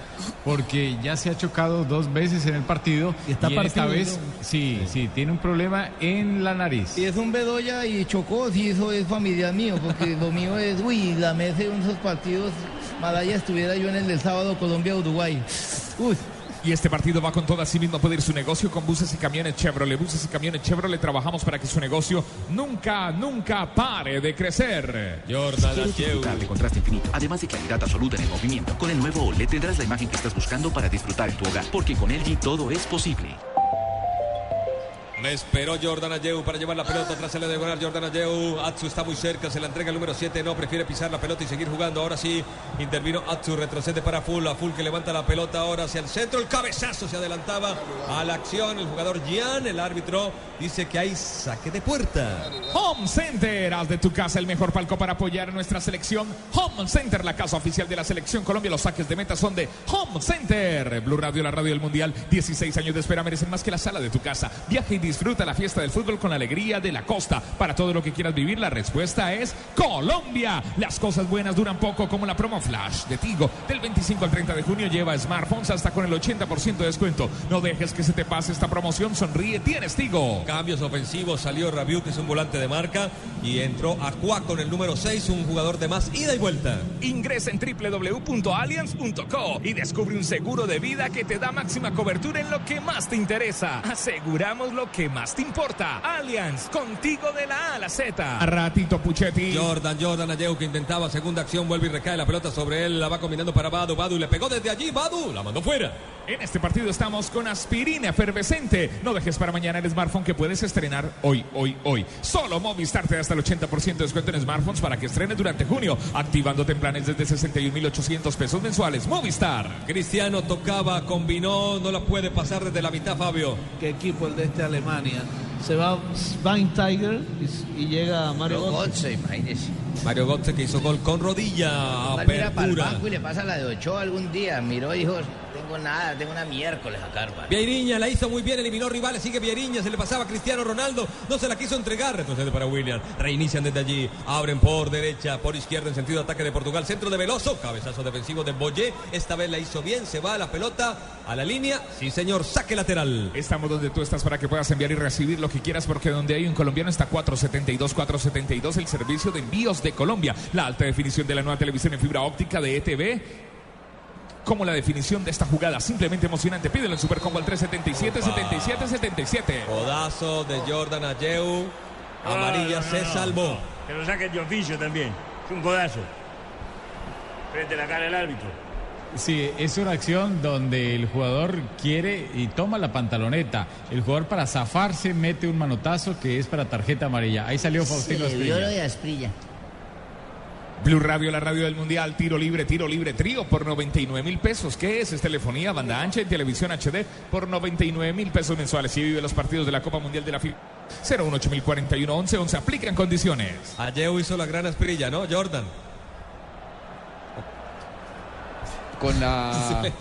porque ya se ha chocado dos veces en el partido Y está esta partido, vez, sí, sí, tiene un problema en la nariz. Si es un Bedoya y chocó, si eso es familiar mío, porque lo mío es, uy, la mesa de unos partidos, Malaya estuviera yo en el del sábado Colombia-Uruguay. Uy. Y este partido va con todo así mismo puede ir su negocio con buses y camiones Chevrolet. Buses y camiones Chevrolet trabajamos para que su negocio nunca, nunca pare de crecer. Jordan ¿Quieres disfrutar de contraste infinito, además de claridad absoluta en el movimiento? Con el nuevo OLED tendrás la imagen que estás buscando para disfrutar en tu hogar, porque con LG todo es posible. Esperó Jordan Ayeu para llevar la pelota. Atrás se debe ganar Jordan Ayeu. Atsu está muy cerca. Se la entrega el número 7. No, prefiere pisar la pelota y seguir jugando. Ahora sí, intervino Atsu. Retrocede para Full. A Full que levanta la pelota ahora hacia el centro. El cabezazo se adelantaba a la acción. El jugador Gian, el árbitro, dice que hay saque de puerta. Home Center, haz de tu casa el mejor palco para apoyar a nuestra selección. Home Center, la casa oficial de la selección Colombia. Los saques de meta son de Home Center. Blue Radio, la radio del Mundial. 16 años de espera merecen más que la sala de tu casa. Viaja y disfruta la fiesta del fútbol con la alegría de la costa. Para todo lo que quieras vivir, la respuesta es Colombia. Las cosas buenas duran poco, como la promo Flash de Tigo. Del 25 al 30 de junio lleva smartphones hasta con el 80% de descuento. No dejes que se te pase esta promoción. Sonríe, tienes Tigo. Cambios ofensivos. Salió Rabiu, que es un volante de marca. Y entró Aqua con el número 6, un jugador de más ida y vuelta. Ingresa en www.allianz.co y descubre un seguro de vida que te da máxima cobertura en lo que más te interesa. Aseguramos lo que más te importa. Allianz, contigo de la A a la Z. A ratito, Puchetti. Jordan, Jordan Ayeu que intentaba segunda acción, vuelve y recae la pelota sobre él, la va combinando para Badu, Badu le pegó desde allí, Badu la mandó fuera. En este partido estamos con aspirina efervescente. No dejes para mañana el smartphone que puedes estrenar hoy, hoy, hoy. Solo Movistar te da hasta el 80% de descuento en smartphones para que estrenes durante junio, activándote en planes desde 61.800 pesos mensuales. Movistar. Cristiano tocaba, combinó, no la puede pasar desde la mitad, Fabio. ¿Qué equipo el de este Alemania? Se va Tiger y, y llega Mario Götze. Götze, imagínese. Mario Götze que hizo gol con rodilla, Igual mira para el apertura. banco y le pasa la de Ochoa algún día. Miró y dijo, tengo nada, tengo una miércoles acá, hermano. Vieriña la hizo muy bien, eliminó rivales, sigue Vieriña, se le pasaba a Cristiano Ronaldo, no se la quiso entregar, retrocede para William, reinician desde allí, abren por derecha, por izquierda en sentido de ataque de Portugal, centro de Veloso, cabezazo defensivo de Boyé, esta vez la hizo bien, se va a la pelota, a la línea, sí señor, saque lateral. Estamos donde tú estás para que puedas enviar y recibir lo que quieras, porque donde hay un colombiano está 472, 472, el servicio de envíos de Colombia. La alta definición de la nueva televisión en fibra óptica de ETV. Como la definición de esta jugada, simplemente emocionante. Pídelo en Supercombo al 377, 77, 77. Codazo de Jordan Ayeu, amarilla se salvó. Que lo saquen de oficio también. Es un codazo. Frente a la cara del árbitro. Sí, es una acción donde el jugador quiere y toma la pantaloneta. El jugador para zafarse mete un manotazo que es para tarjeta amarilla. Ahí salió Faustino Asprilla. Blue Radio, la radio del Mundial, tiro libre, tiro libre, trío por 99 mil pesos. ¿Qué es? Es telefonía, banda ancha y televisión HD por 99 mil pesos mensuales. Y vive los partidos de la Copa Mundial de la FIFA. 018 11 11 aplican condiciones. Ayeu hizo la gran aspirilla, ¿no? Jordan. Con la,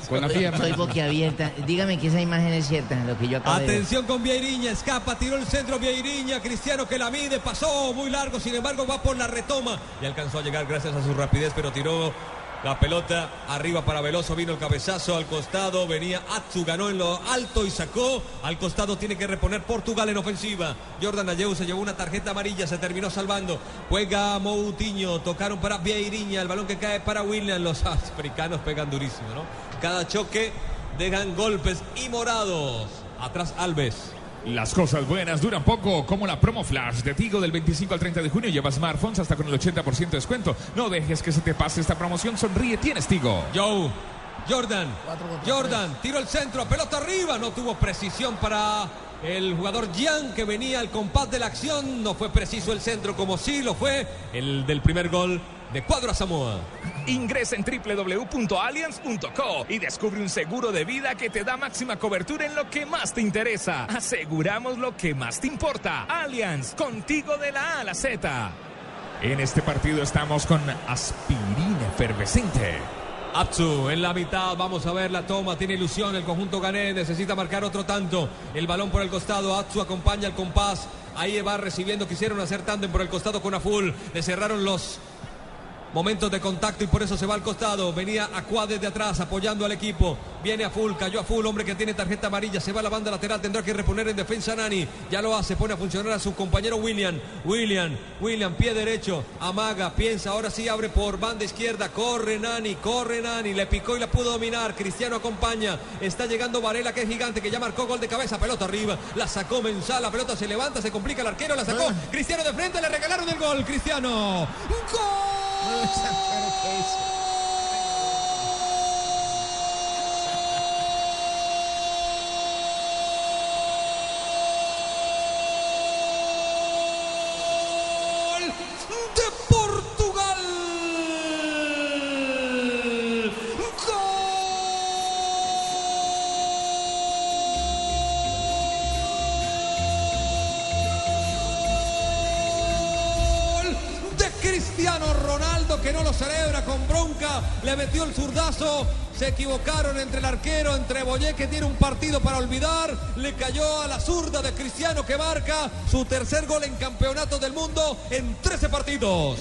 con la Estoy- pierna. Estoy boquiabierta. Dígame que esa imagen es cierta, lo que yo acabo de ver. Atención con Vieirinha, escapa, tiró el centro Vieirinha, Cristiano que la mide, pasó muy largo, sin embargo va por la retoma y alcanzó a llegar gracias a su rapidez, pero tiró la pelota arriba para Veloso, vino el cabezazo al costado, venía Atsu, ganó en lo alto y sacó, al costado tiene que reponer Portugal en ofensiva, Jordan Ayeu se llevó una tarjeta amarilla, se terminó salvando, juega Moutinho, tocaron para Vieirinha, el balón que cae para William, los (laughs) africanos pegan durísimo, ¿no? Cada choque dejan golpes y morados, atrás Alves. Las cosas buenas duran poco, como la promo flash de Tigo del 25 al 30 de junio. Lleva smartphones hasta con el 80% de descuento. No dejes que se te pase esta promoción. Sonríe, tienes Tigo. Joe, Jordan, Jordan, tiro el centro, pelota arriba, no tuvo precisión para el jugador Gian que venía al compás de la acción, no fue preciso el centro como sí lo fue el del primer gol de Cuadro a Samoa. Ingresa en www.allianz.co y descubre un seguro de vida que te da máxima cobertura en lo que más te interesa. Aseguramos lo que más te importa. Allianz, contigo de la A a la Z. En este partido estamos con aspirina efervescente. Atsu en la mitad, vamos a ver la toma, tiene ilusión el conjunto Gané, necesita marcar otro tanto. El balón por el costado, Atsu acompaña el compás, ahí va recibiendo, quisieron hacer tándem por el costado con Aful, le cerraron los Momentos de contacto y por eso se va al costado. Venía Aqua desde atrás apoyando al equipo. Viene a full, cayó a full, hombre que tiene tarjeta amarilla. Se va a la banda lateral, tendrá que reponer en defensa Nani. Ya lo hace, pone a funcionar a su compañero William. William, William, pie derecho, amaga, piensa, ahora sí abre por banda izquierda. Corre Nani, corre Nani. Le picó y la pudo dominar. Cristiano acompaña. Está llegando Varela, que es gigante, que ya marcó gol de cabeza. Pelota arriba, la sacó Mensal. La pelota se levanta, se complica el arquero, la sacó. Cristiano de frente, le regalaron el gol. Cristiano. ¡Gol! Lose, I'm trying to face it. El zurdazo, se equivocaron entre el arquero, entre Boyé que tiene un partido para olvidar, le cayó a la zurda de Cristiano que marca su tercer gol en campeonato del mundo en 13 partidos.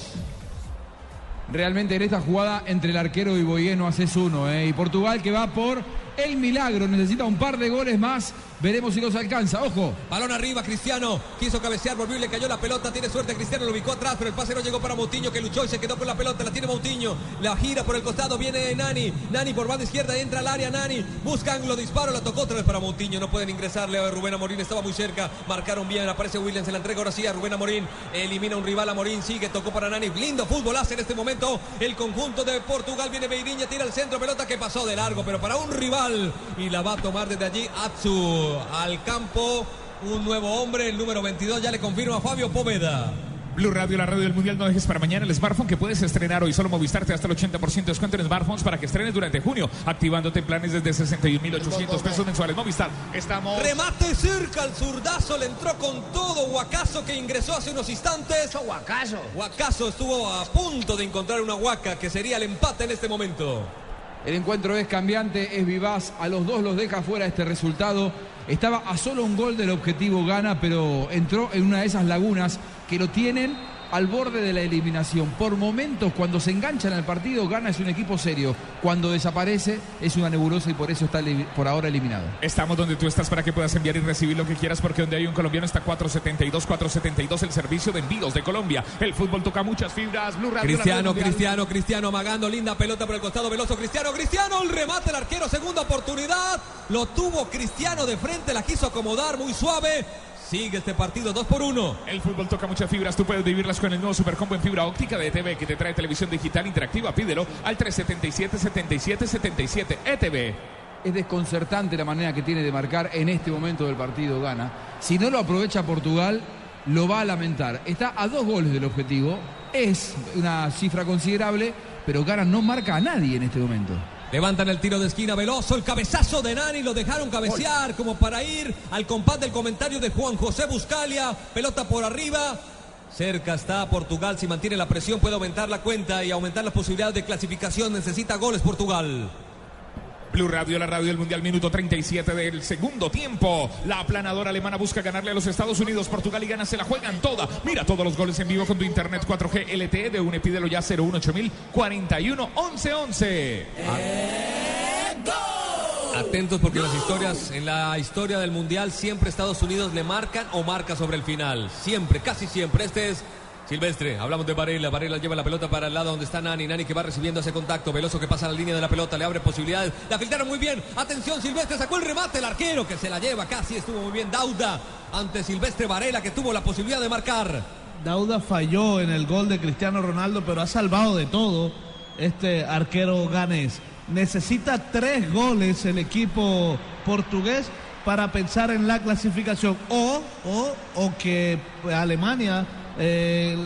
Realmente en esta jugada entre el arquero y Boyé no haces uno. ¿eh? Y Portugal que va por el milagro. Necesita un par de goles más. Veremos si los alcanza. Ojo. Balón arriba, Cristiano. Quiso cabecear, volvió y le cayó la pelota. Tiene suerte, Cristiano lo ubicó atrás, pero el pase no llegó para Moutinho que luchó y se quedó con la pelota. La tiene Moutinho. La gira por el costado. Viene Nani. Nani por banda izquierda. Entra al área. Nani. Buscan lo disparo. La tocó otra vez para Moutinho. No pueden ingresarle a Rubén Amorín. Estaba muy cerca. Marcaron bien. Aparece Williams. Se la entrega ahora sí a Rubén Amorín. Elimina un rival. Amorín sigue. Tocó para Nani. Lindo fútbol hace en este momento el conjunto de Portugal. Viene Beiriña. Tira al centro. Pelota que pasó de largo. Pero para un rival. Y la va a tomar desde allí Atsu al campo. Un nuevo hombre, el número 22, ya le confirma a Fabio Poveda. Blue Radio, la radio del mundial, no dejes para mañana el smartphone que puedes estrenar hoy. Solo Movistarte hasta el 80% de descuento en smartphones para que estrenes durante junio, activándote en planes desde 61.800 pesos mensuales. Movistar, estamos. Remate cerca al zurdazo, le entró con todo Huacazo que ingresó hace unos instantes. Huacazo. Huacazo estuvo a punto de encontrar una huaca que sería el empate en este momento. El encuentro es cambiante, es vivaz. A los dos los deja fuera este resultado. Estaba a solo un gol del objetivo gana, pero entró en una de esas lagunas que lo tienen al borde de la eliminación. Por momentos, cuando se enganchan al partido, gana es un equipo serio. Cuando desaparece, es una nebulosa y por eso está por ahora eliminado. Estamos donde tú estás para que puedas enviar y recibir lo que quieras, porque donde hay un colombiano está 472, 472, el servicio de envíos de Colombia. El fútbol toca muchas fibras. Blue Radio, Cristiano, Cristiano, Cristiano amagando, linda pelota por el costado, veloso Cristiano, Cristiano, el remate, el arquero, segunda oportunidad. Lo tuvo Cristiano de frente, la quiso acomodar muy suave. Sigue este partido 2 por 1. El fútbol toca muchas fibras. Tú puedes vivirlas con el nuevo Supercombo en fibra óptica de ETV que te trae televisión digital interactiva. Pídelo al 377-7777 ETV. Es desconcertante la manera que tiene de marcar en este momento del partido Gana. Si no lo aprovecha Portugal, lo va a lamentar. Está a dos goles del objetivo. Es una cifra considerable, pero Gana no marca a nadie en este momento. Levantan el tiro de esquina veloso, el cabezazo de Nani, lo dejaron cabecear como para ir al compás del comentario de Juan José Buscalia, pelota por arriba. Cerca está Portugal, si mantiene la presión puede aumentar la cuenta y aumentar las posibilidades de clasificación, necesita goles Portugal. Blue Radio, la radio del Mundial, minuto 37 del segundo tiempo. La aplanadora alemana busca ganarle a los Estados Unidos. Portugal y Gana se la juegan toda. Mira todos los goles en vivo con tu internet 4G LTE de UNE. Pídelo ya 018000 41 11 11. Atentos porque las historias, en la historia del Mundial, siempre Estados Unidos le marcan o marca sobre el final. Siempre, casi siempre. Este es Silvestre, hablamos de Varela. Varela lleva la pelota para el lado donde está Nani. Nani que va recibiendo ese contacto. Veloso que pasa la línea de la pelota. Le abre posibilidades. La filtraron muy bien. Atención, Silvestre sacó el remate. El arquero que se la lleva casi. Estuvo muy bien. Dauda ante Silvestre Varela que tuvo la posibilidad de marcar. Dauda falló en el gol de Cristiano Ronaldo, pero ha salvado de todo este arquero ganés. Necesita tres goles el equipo portugués para pensar en la clasificación o, o, o que Alemania Eh,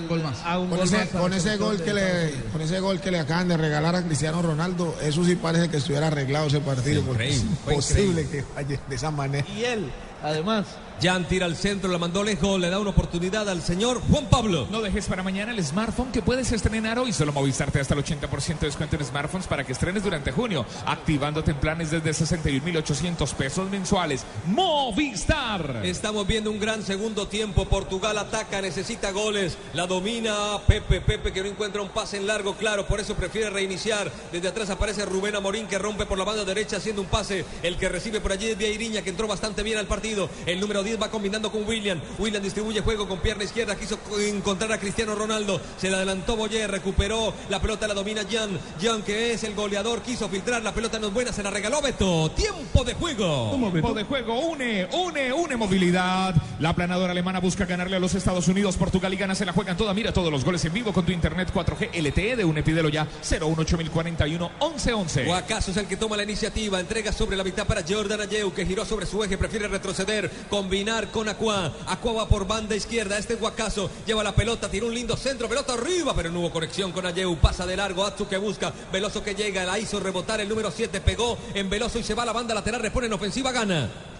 a un Con gol ese, más con al ese selector gol que le, Unidos. con ese gol que le acaban de regalar a Cristiano Ronaldo, eso sí parece que estuviera arreglado ese partido, porque es increíble, imposible que falle de esa manera. Y él, además. Jan tira al centro, la mandó lejos, le da una oportunidad al señor Juan Pablo. No dejes para mañana el smartphone que puedes estrenar hoy. Solo Movistar te hasta el 80% de descuento en smartphones para que estrenes durante junio, activándote en planes desde 61.800 pesos mensuales. Movistar. Estamos viendo un gran segundo tiempo. Portugal ataca, necesita goles. La domina Pepe. Pepe que no encuentra un pase en largo, claro. Por eso prefiere reiniciar. Desde atrás aparece Rubén Amorín que rompe por la banda derecha haciendo un pase. El que recibe por allí es Vieirinha que entró bastante bien al partido. El número 10 va combinando con William. William distribuye juego con pierna izquierda. Quiso encontrar a Cristiano Ronaldo. Se le adelantó Boyer. Recuperó la pelota. La domina Jan. Jan que es el goleador. Quiso filtrar. La pelota no es buena. Se la regaló Beto. Tiempo de juego. Tiempo de juego, une, une, une movilidad. La planadora alemana busca ganarle a los Estados Unidos. Portugal y Ghana se la juegan toda. Mira todos los goles en vivo con tu internet 4G LTE de UNE. Pídelo ya 018041 1111. Guacaso es el que toma la iniciativa, entrega sobre la mitad para Jordan Ayeu, que giró sobre su eje, prefiere retroceder, combinar con Aqua. Aqua va por banda izquierda, este Guacaso lleva la pelota, tira un lindo centro, pelota arriba, pero no hubo conexión con Ayeu, pasa de largo, Atsu que busca, Veloso que llega, la hizo rebotar el número 7, pegó en Veloso y se va a la banda lateral, repone en ofensiva, gana.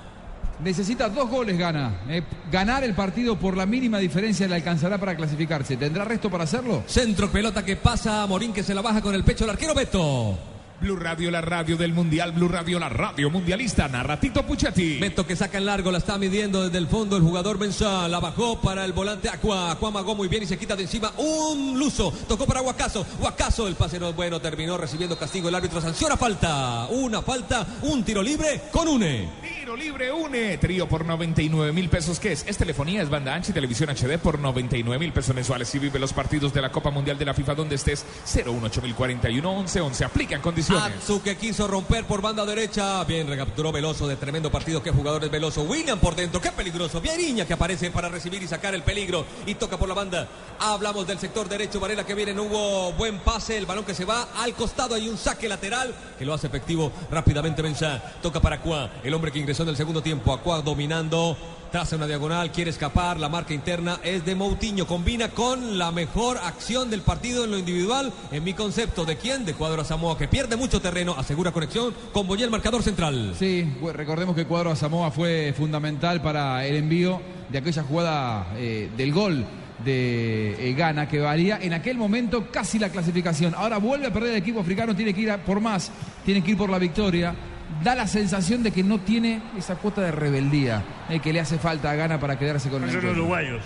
Necesita dos goles, gana. Eh, ganar el partido por la mínima diferencia le alcanzará para clasificarse. ¿Tendrá resto para hacerlo? Centro, pelota que pasa a Morín que se la baja con el pecho el arquero Beto. Blue Radio, la radio del Mundial. Blue Radio, la radio mundialista. Narratito Puchetti. Beto que saca en largo, la está midiendo desde el fondo el jugador Mensah. La bajó para el volante Aqua. Aqua magó muy bien y se quita de encima un luso. Tocó para Huacaso. Huacaso, el pase no es bueno. Terminó recibiendo castigo. El árbitro sanciona falta. Una falta, un tiro libre con UNE. Tiro libre une. Trío por 99 mil pesos. ¿Qué es? Es telefonía, es banda ancha y televisión HD por 99 mil pesos mensuales. Si vive los partidos de la Copa Mundial de la FIFA donde estés, 018041 1111. Aplican condiciones. Atsu que quiso romper por banda derecha. Bien, recapturó Veloso de tremendo partido. Qué jugador es Veloso. William por dentro. Qué peligroso. Vieriña que aparece para recibir y sacar el peligro. Y toca por la banda. Hablamos del sector derecho. Varela que viene. No hubo buen pase. El balón que se va al costado. Hay un saque lateral que lo hace efectivo rápidamente Mensah. Toca para Aqua. El hombre que ingresó en el segundo tiempo. Aqua dominando. Traza una diagonal, quiere escapar, la marca interna es de Moutinho, combina con la mejor acción del partido en lo individual, en mi concepto, ¿de quién? De Cuadro Samoa, que pierde mucho terreno, asegura conexión con Boyé, el marcador central. Sí, recordemos que Cuadro Samoa fue fundamental para el envío de aquella jugada eh, del gol de eh, Ghana que valía en aquel momento casi la clasificación. Ahora vuelve a perder el equipo africano, tiene que ir por más, tiene que ir por la victoria. Da la sensación de que no tiene esa cuota de rebeldía eh, que le hace falta a Ghana para quedarse con el los uruguayos.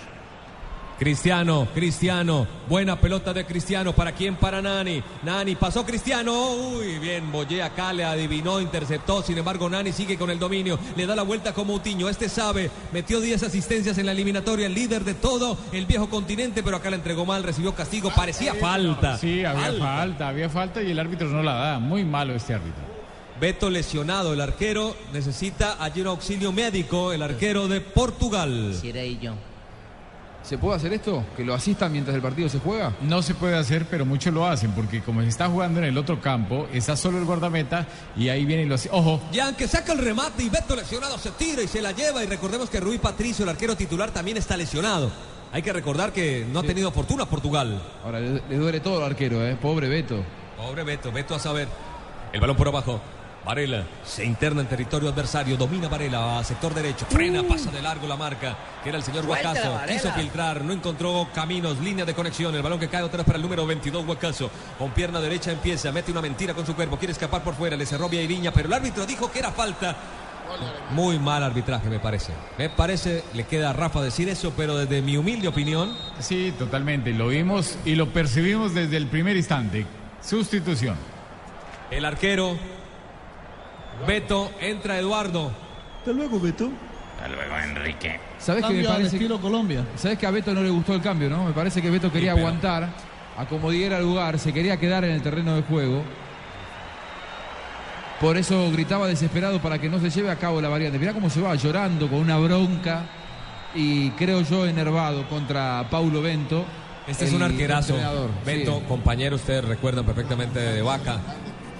Cristiano, Cristiano, buena pelota de Cristiano, ¿para quién? Para Nani, Nani, pasó Cristiano, uy, bien, Boyé acá le adivinó, interceptó, sin embargo Nani sigue con el dominio, le da la vuelta como Moutinho, este sabe, metió 10 asistencias en la eliminatoria, el líder de todo el viejo continente, pero acá la entregó mal, recibió castigo, parecía falta. Sí, había Falta. falta. había falta y el árbitro no la da. Muy malo este árbitro. Beto lesionado, el arquero necesita allí un auxilio médico, el arquero de Portugal. Quisiera ir yo. ¿Se puede hacer esto? ¿Que lo asistan mientras el partido se juega? No se puede hacer, pero muchos lo hacen, porque como se está jugando en el otro campo, está solo el guardameta y ahí viene y lo hace. Ojo, Ya que saca el remate y Beto lesionado se tira y se la lleva. Y recordemos que Rui Patricio, el arquero titular, también está lesionado. Hay que recordar que no ha tenido fortuna Portugal. Ahora le, le duele todo al arquero, ¿eh? Pobre Beto. Pobre Beto, Beto a saber. El balón por abajo. Varela se interna en territorio adversario, domina Varela a sector derecho, frena, pasa de largo la marca, que era el señor. Varela. Quiso filtrar, no encontró caminos, línea de conexión. El balón que cae otra vez para el número 22, Huacaso. Con pierna derecha empieza, mete una mentira con su cuerpo, quiere escapar por fuera, le cerró Vieirinha, pero el árbitro dijo que era falta. Muy mal arbitraje, me parece. Me parece, le queda a Rafa decir eso, pero desde mi humilde opinión, sí, totalmente. Lo vimos y lo percibimos desde el primer instante. Sustitución. el arquero Beto entra Eduardo. Hasta luego, Beto. Hasta luego, Enrique. ¿Sabes que me Cambio al parece? estilo Colombia. ¿Sabes que a Beto no le gustó el cambio, no? Me parece que Beto quería pero- aguantar, acomodiera el lugar, se quería quedar en el terreno de juego. Por eso gritaba desesperado para que no se lleve a cabo la variante. Mirá cómo se va llorando con una bronca y creo yo enervado contra Paulo Bento. Este es un arquerazo. Sí. compañero, ustedes recuerdan perfectamente de Vaca.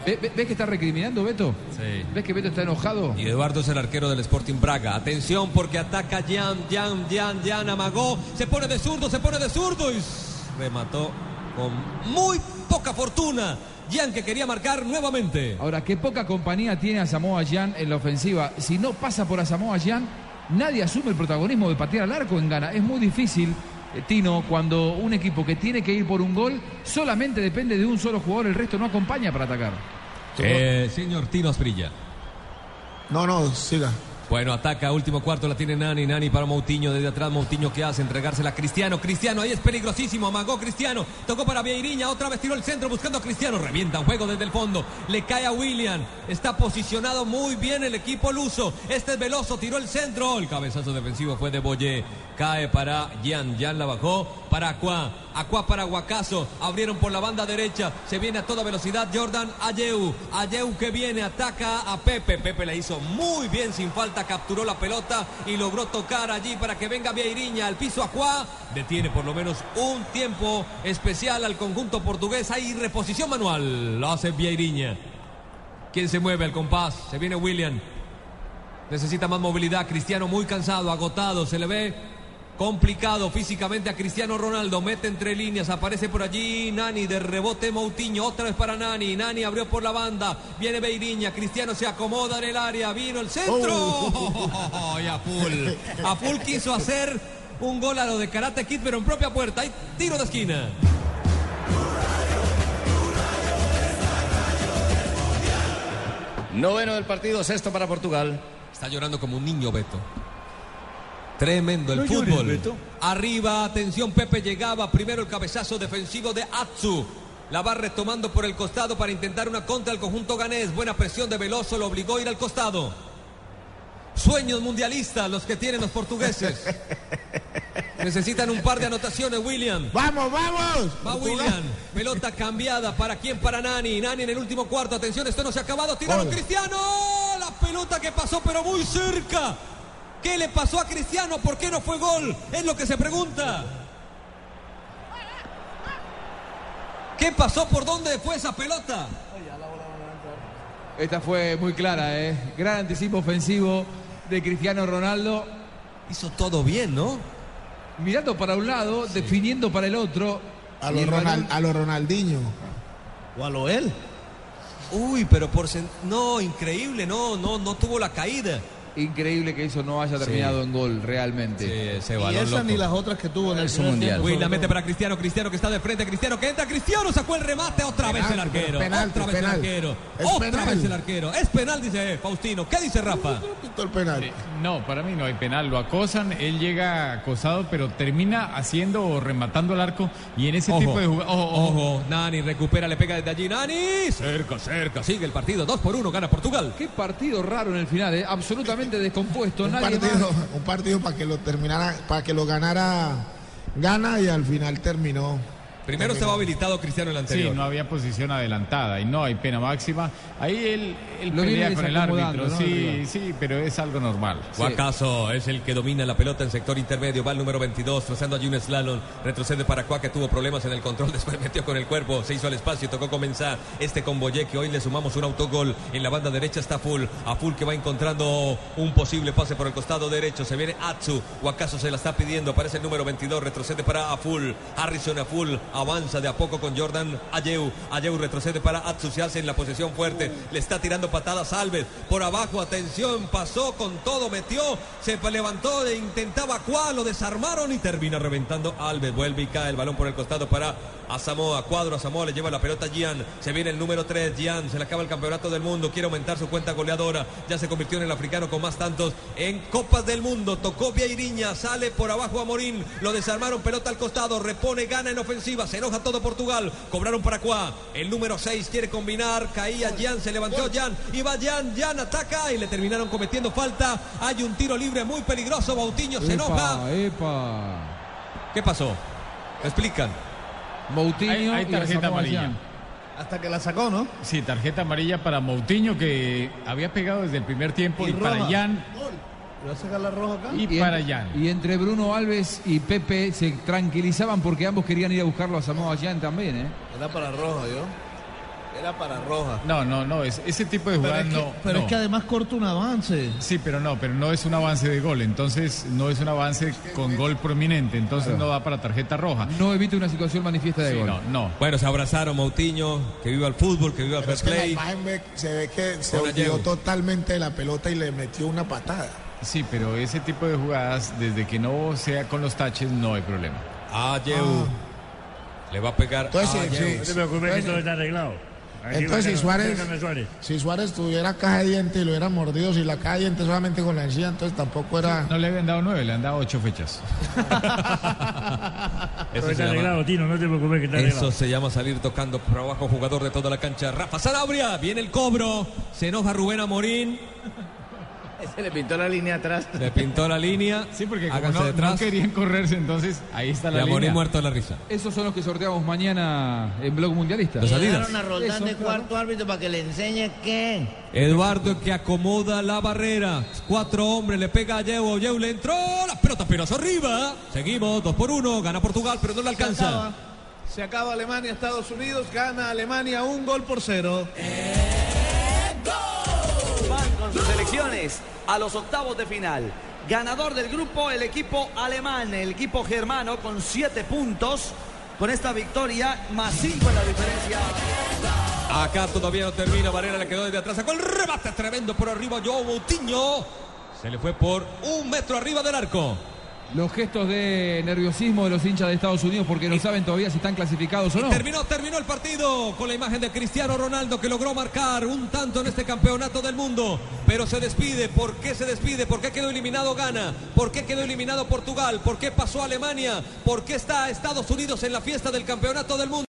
¿Ve- ve- ¿Ves que está recriminando Beto? Sí. ¿Ves que Beto está enojado? Y Eduardo es el arquero del Sporting Braga. Atención porque ataca Jan, Jan, Jan, Jan, amagó. Se pone de zurdo, se pone de zurdo y remató con muy poca fortuna. Jan que quería marcar nuevamente. Ahora, qué poca compañía tiene a Samoa Jan en la ofensiva. Si no pasa por a Samoa Jan, nadie asume el protagonismo de patear al arco en Ghana. Es muy difícil, eh, Tino, cuando un equipo que tiene que ir por un gol solamente depende de un solo jugador, el resto no acompaña para atacar. Eh, señor Tino Asprilla. No, no, siga. Bueno, ataca, último cuarto, la tiene Nani, Nani para Moutinho, desde atrás Moutinho que hace, entregársela a Cristiano, Cristiano, ahí es peligrosísimo, amagó Cristiano, tocó para Vieirinha, otra vez tiró el centro buscando a Cristiano, revienta un juego desde el fondo, le cae a William, está posicionado muy bien el equipo luso, este es Veloso, tiró el centro, el cabezazo defensivo fue de Boye, cae para Jan, Jan la bajó para Aqua, Aqua para Guacaso, abrieron por la banda derecha, se viene a toda velocidad Jordan Ayeu, Ayeu que viene, ataca a Pepe, Pepe le hizo muy bien sin falta, capturó la pelota y logró tocar allí para que venga Vieirinha al piso Aqua, detiene por lo menos un tiempo especial al conjunto portugués, hay reposición manual, lo hace Vieirinha. ¿Quién se mueve al compás? Se viene William. Necesita más movilidad. Cristiano muy cansado, agotado. Se le ve complicado físicamente a Cristiano Ronaldo. Mete entre líneas. Aparece por allí Nani de rebote Moutinho. Otra vez para Nani. Nani abrió por la banda. Viene Beiriña. Cristiano se acomoda en el área. Vino el centro. (laughs) y a full. A full quiso hacer un gol a lo de Karate Kid, pero en propia puerta. Hay tiro de esquina. Noveno del partido, sexto para Portugal. Está llorando como un niño, Beto. Tremendo el No fútbol. Arriba, atención, Pepe llegaba. Primero el cabezazo defensivo de Atsu. La va retomando por el costado para intentar una contra al conjunto ganés. Buena presión de Veloso, lo obligó a ir al costado. Sueños mundialistas los que tienen los portugueses. (laughs) Necesitan un par de anotaciones, William. ¡Vamos, vamos! Va William. Pelota cambiada. ¿Para quién? Para Nani. Nani en el último cuarto. Atención, esto no se ha acabado. Tiraron Gol. Cristiano. La pelota que pasó, pero muy cerca. ¿Qué le pasó a Cristiano? ¿Por qué no fue gol? Es lo que se pregunta. ¿Qué pasó? ¿Por dónde fue esa pelota? Esta fue muy clara, ¿eh? Gran anticipo ofensivo de Cristiano Ronaldo. Hizo todo bien, ¿no? Mirando para un lado, definiendo para el otro. A lo, Ronald- a lo Ronaldinho. O a lo él. Uy, pero por... sen- No, increíble, no, no, no tuvo la caída. Increíble que eso no haya terminado en gol, realmente. ese Y balón esas loco. ni las otras que tuvo en el mundial. La mete para Cristiano, Cristiano que está de frente, Cristiano que entra, Cristiano sacó el remate, otra vez el arquero, penalti, otra vez penal. el arquero, Es otra penal. vez el arquero, es penal dice eh, Faustino, ¿qué dice Rafa? El penal. Eh, No, para mí no hay penal. Lo acosan, él llega acosado, pero termina haciendo o rematando el arco. Y en ese Ojo, tipo de jugadas. Ojo, ojo. ojo, Nani recupera, le pega desde allí, Nani, cerca, cerca, sigue el partido, 2 por 1, gana Portugal. Qué partido raro en el final, ¿eh? absolutamente descompuesto. Un Nadie partido, más- un partido para que lo terminara, para que lo ganara Gana y al final terminó. Primero estaba habilitado Cristiano el Sí, anterior. no había posición adelantada y no hay pena máxima. Ahí él, él Lo pelea con el árbitro. Sí, sí, pero es algo normal. Guacaso es el que domina la pelota en sector intermedio. Va el número 22, trazando allí un slalom. Retrocede para Cuá, que tuvo problemas en el control. (laughs) Después metió con el cuerpo. Se hizo al espacio. Tocó comenzar este con Boyé, que hoy le sumamos un autogol. En la banda derecha está Full. A Full que va encontrando un posible pase por el costado derecho. Se viene Atsu. Guacaso se la está pidiendo. Aparece el número 22. Retrocede para Aful. Harrison Aful avanza de a poco con Jordan Ayeu. Ayeu retrocede para Atsu. Se hace en la posesión fuerte. Le está tirando patadas Alves. Por abajo, atención. Pasó con todo. Metió. Se levantó. e Intentaba Cuá. Lo desarmaron y termina reventando Alves. Vuelve y cae el balón por el costado para Asamoa. Cuadro Asamoa le lleva la pelota a Gian. Se viene el número 3. Gian se le acaba el campeonato del mundo. Quiere aumentar su cuenta goleadora. Ya se convirtió en el africano con más tantos en Copas del Mundo. Tocó Vieirinha. Sale por abajo a Morín. Lo desarmaron. Pelota al costado. Repone. Gana en ofensiva. Se enoja todo Portugal. Cobraron para Cuá. El número 6 quiere combinar. Caía Gian. Se levantó Gian. Y va Gian. Gian ataca. Y le terminaron cometiendo falta. Hay un tiro libre muy peligroso. Bautiño se enoja. Epa, ¿Qué pasó? Explican. Moutinho Hay, tarjeta amarilla. Hasta que la sacó, ¿no? Sí, tarjeta amarilla para Moutinho que había pegado desde el primer tiempo y, para. Jan ¿Le va a sacar la roja acá? y, Y, para Jan. y entre Bruno Alves y Pepe se tranquilizaban porque ambos querían ir a buscarlo a Samoa Gyan también, ¿eh? Era para roja, yo. Era para roja. No, no, no, es, ese tipo de Pero, jugadas es que, no. pero no. es que además corta un avance. Sí, pero no, pero no es un avance de gol, entonces no es un avance con gol prominente, entonces Claro. no da para tarjeta roja. No evite una situación manifiesta de Sí, gol. no, no. Bueno, se abrazaron Moutinho, que viva el fútbol, que viva el Pero fair que play. se ve que se olvidó totalmente de la pelota y le metió una patada. Sí, pero ese tipo de jugadas, desde que no sea con los taches, no hay problema. Ah, Yeu. Le va a pegar Entonces, a sí, sí, No te preocupes que todo está arreglado. Entonces, si Suárez, si Suárez tuviera caja de dientes y lo hubiera mordido, si la caja de dientes solamente con la encía, entonces tampoco era. No le habían dado nueve, le han dado ocho fechas. (laughs) Eso Todo se está llama- arreglado, Tino, no te preocupes que está arreglado. Eso se llama salir tocando por abajo, jugador de toda la cancha. Rafa Sanabria, viene el cobro. Se enoja Rubén Amorín. (laughs) Se le pintó la línea atrás. Le pintó la línea. Sí, porque como no, detrás. no querían correrse, entonces ahí está Y la Amorín línea. muerto de la risa. Esos son los que sorteamos mañana en Blog Mundialista. Los dejaron a Roldán Eso, de claro. cuarto árbitro para que le enseñe qué. Eduardo que acomoda la barrera. Cuatro hombres, le pega a Yeu. Yeu le entró. La pelota apenas arriba. Seguimos, dos por uno. Gana Portugal, pero no le Se alcanza. acaba. Se acaba Alemania, Estados Unidos, gana Alemania un gol por cero. Van con sus selecciones a los octavos de final. Ganador del grupo, el equipo alemán, el equipo germano con siete puntos. Con esta victoria, más cinco en la diferencia. Acá todavía no termina. Varela le quedó desde atrás. Sacó el rebate tremendo por arriba. Joao Moutinho. Se le fue por un metro arriba del arco. Los gestos de nerviosismo de los hinchas de Estados Unidos porque no saben todavía si están clasificados o no. terminó, terminó el partido con la imagen de Cristiano Ronaldo que logró marcar un tanto en este campeonato del mundo. Pero se despide. ¿Por qué se despide? ¿Por qué quedó eliminado Ghana? ¿Por qué quedó eliminado Portugal? ¿Por qué pasó Alemania? ¿Por qué está Estados Unidos en la fiesta del campeonato del mundo?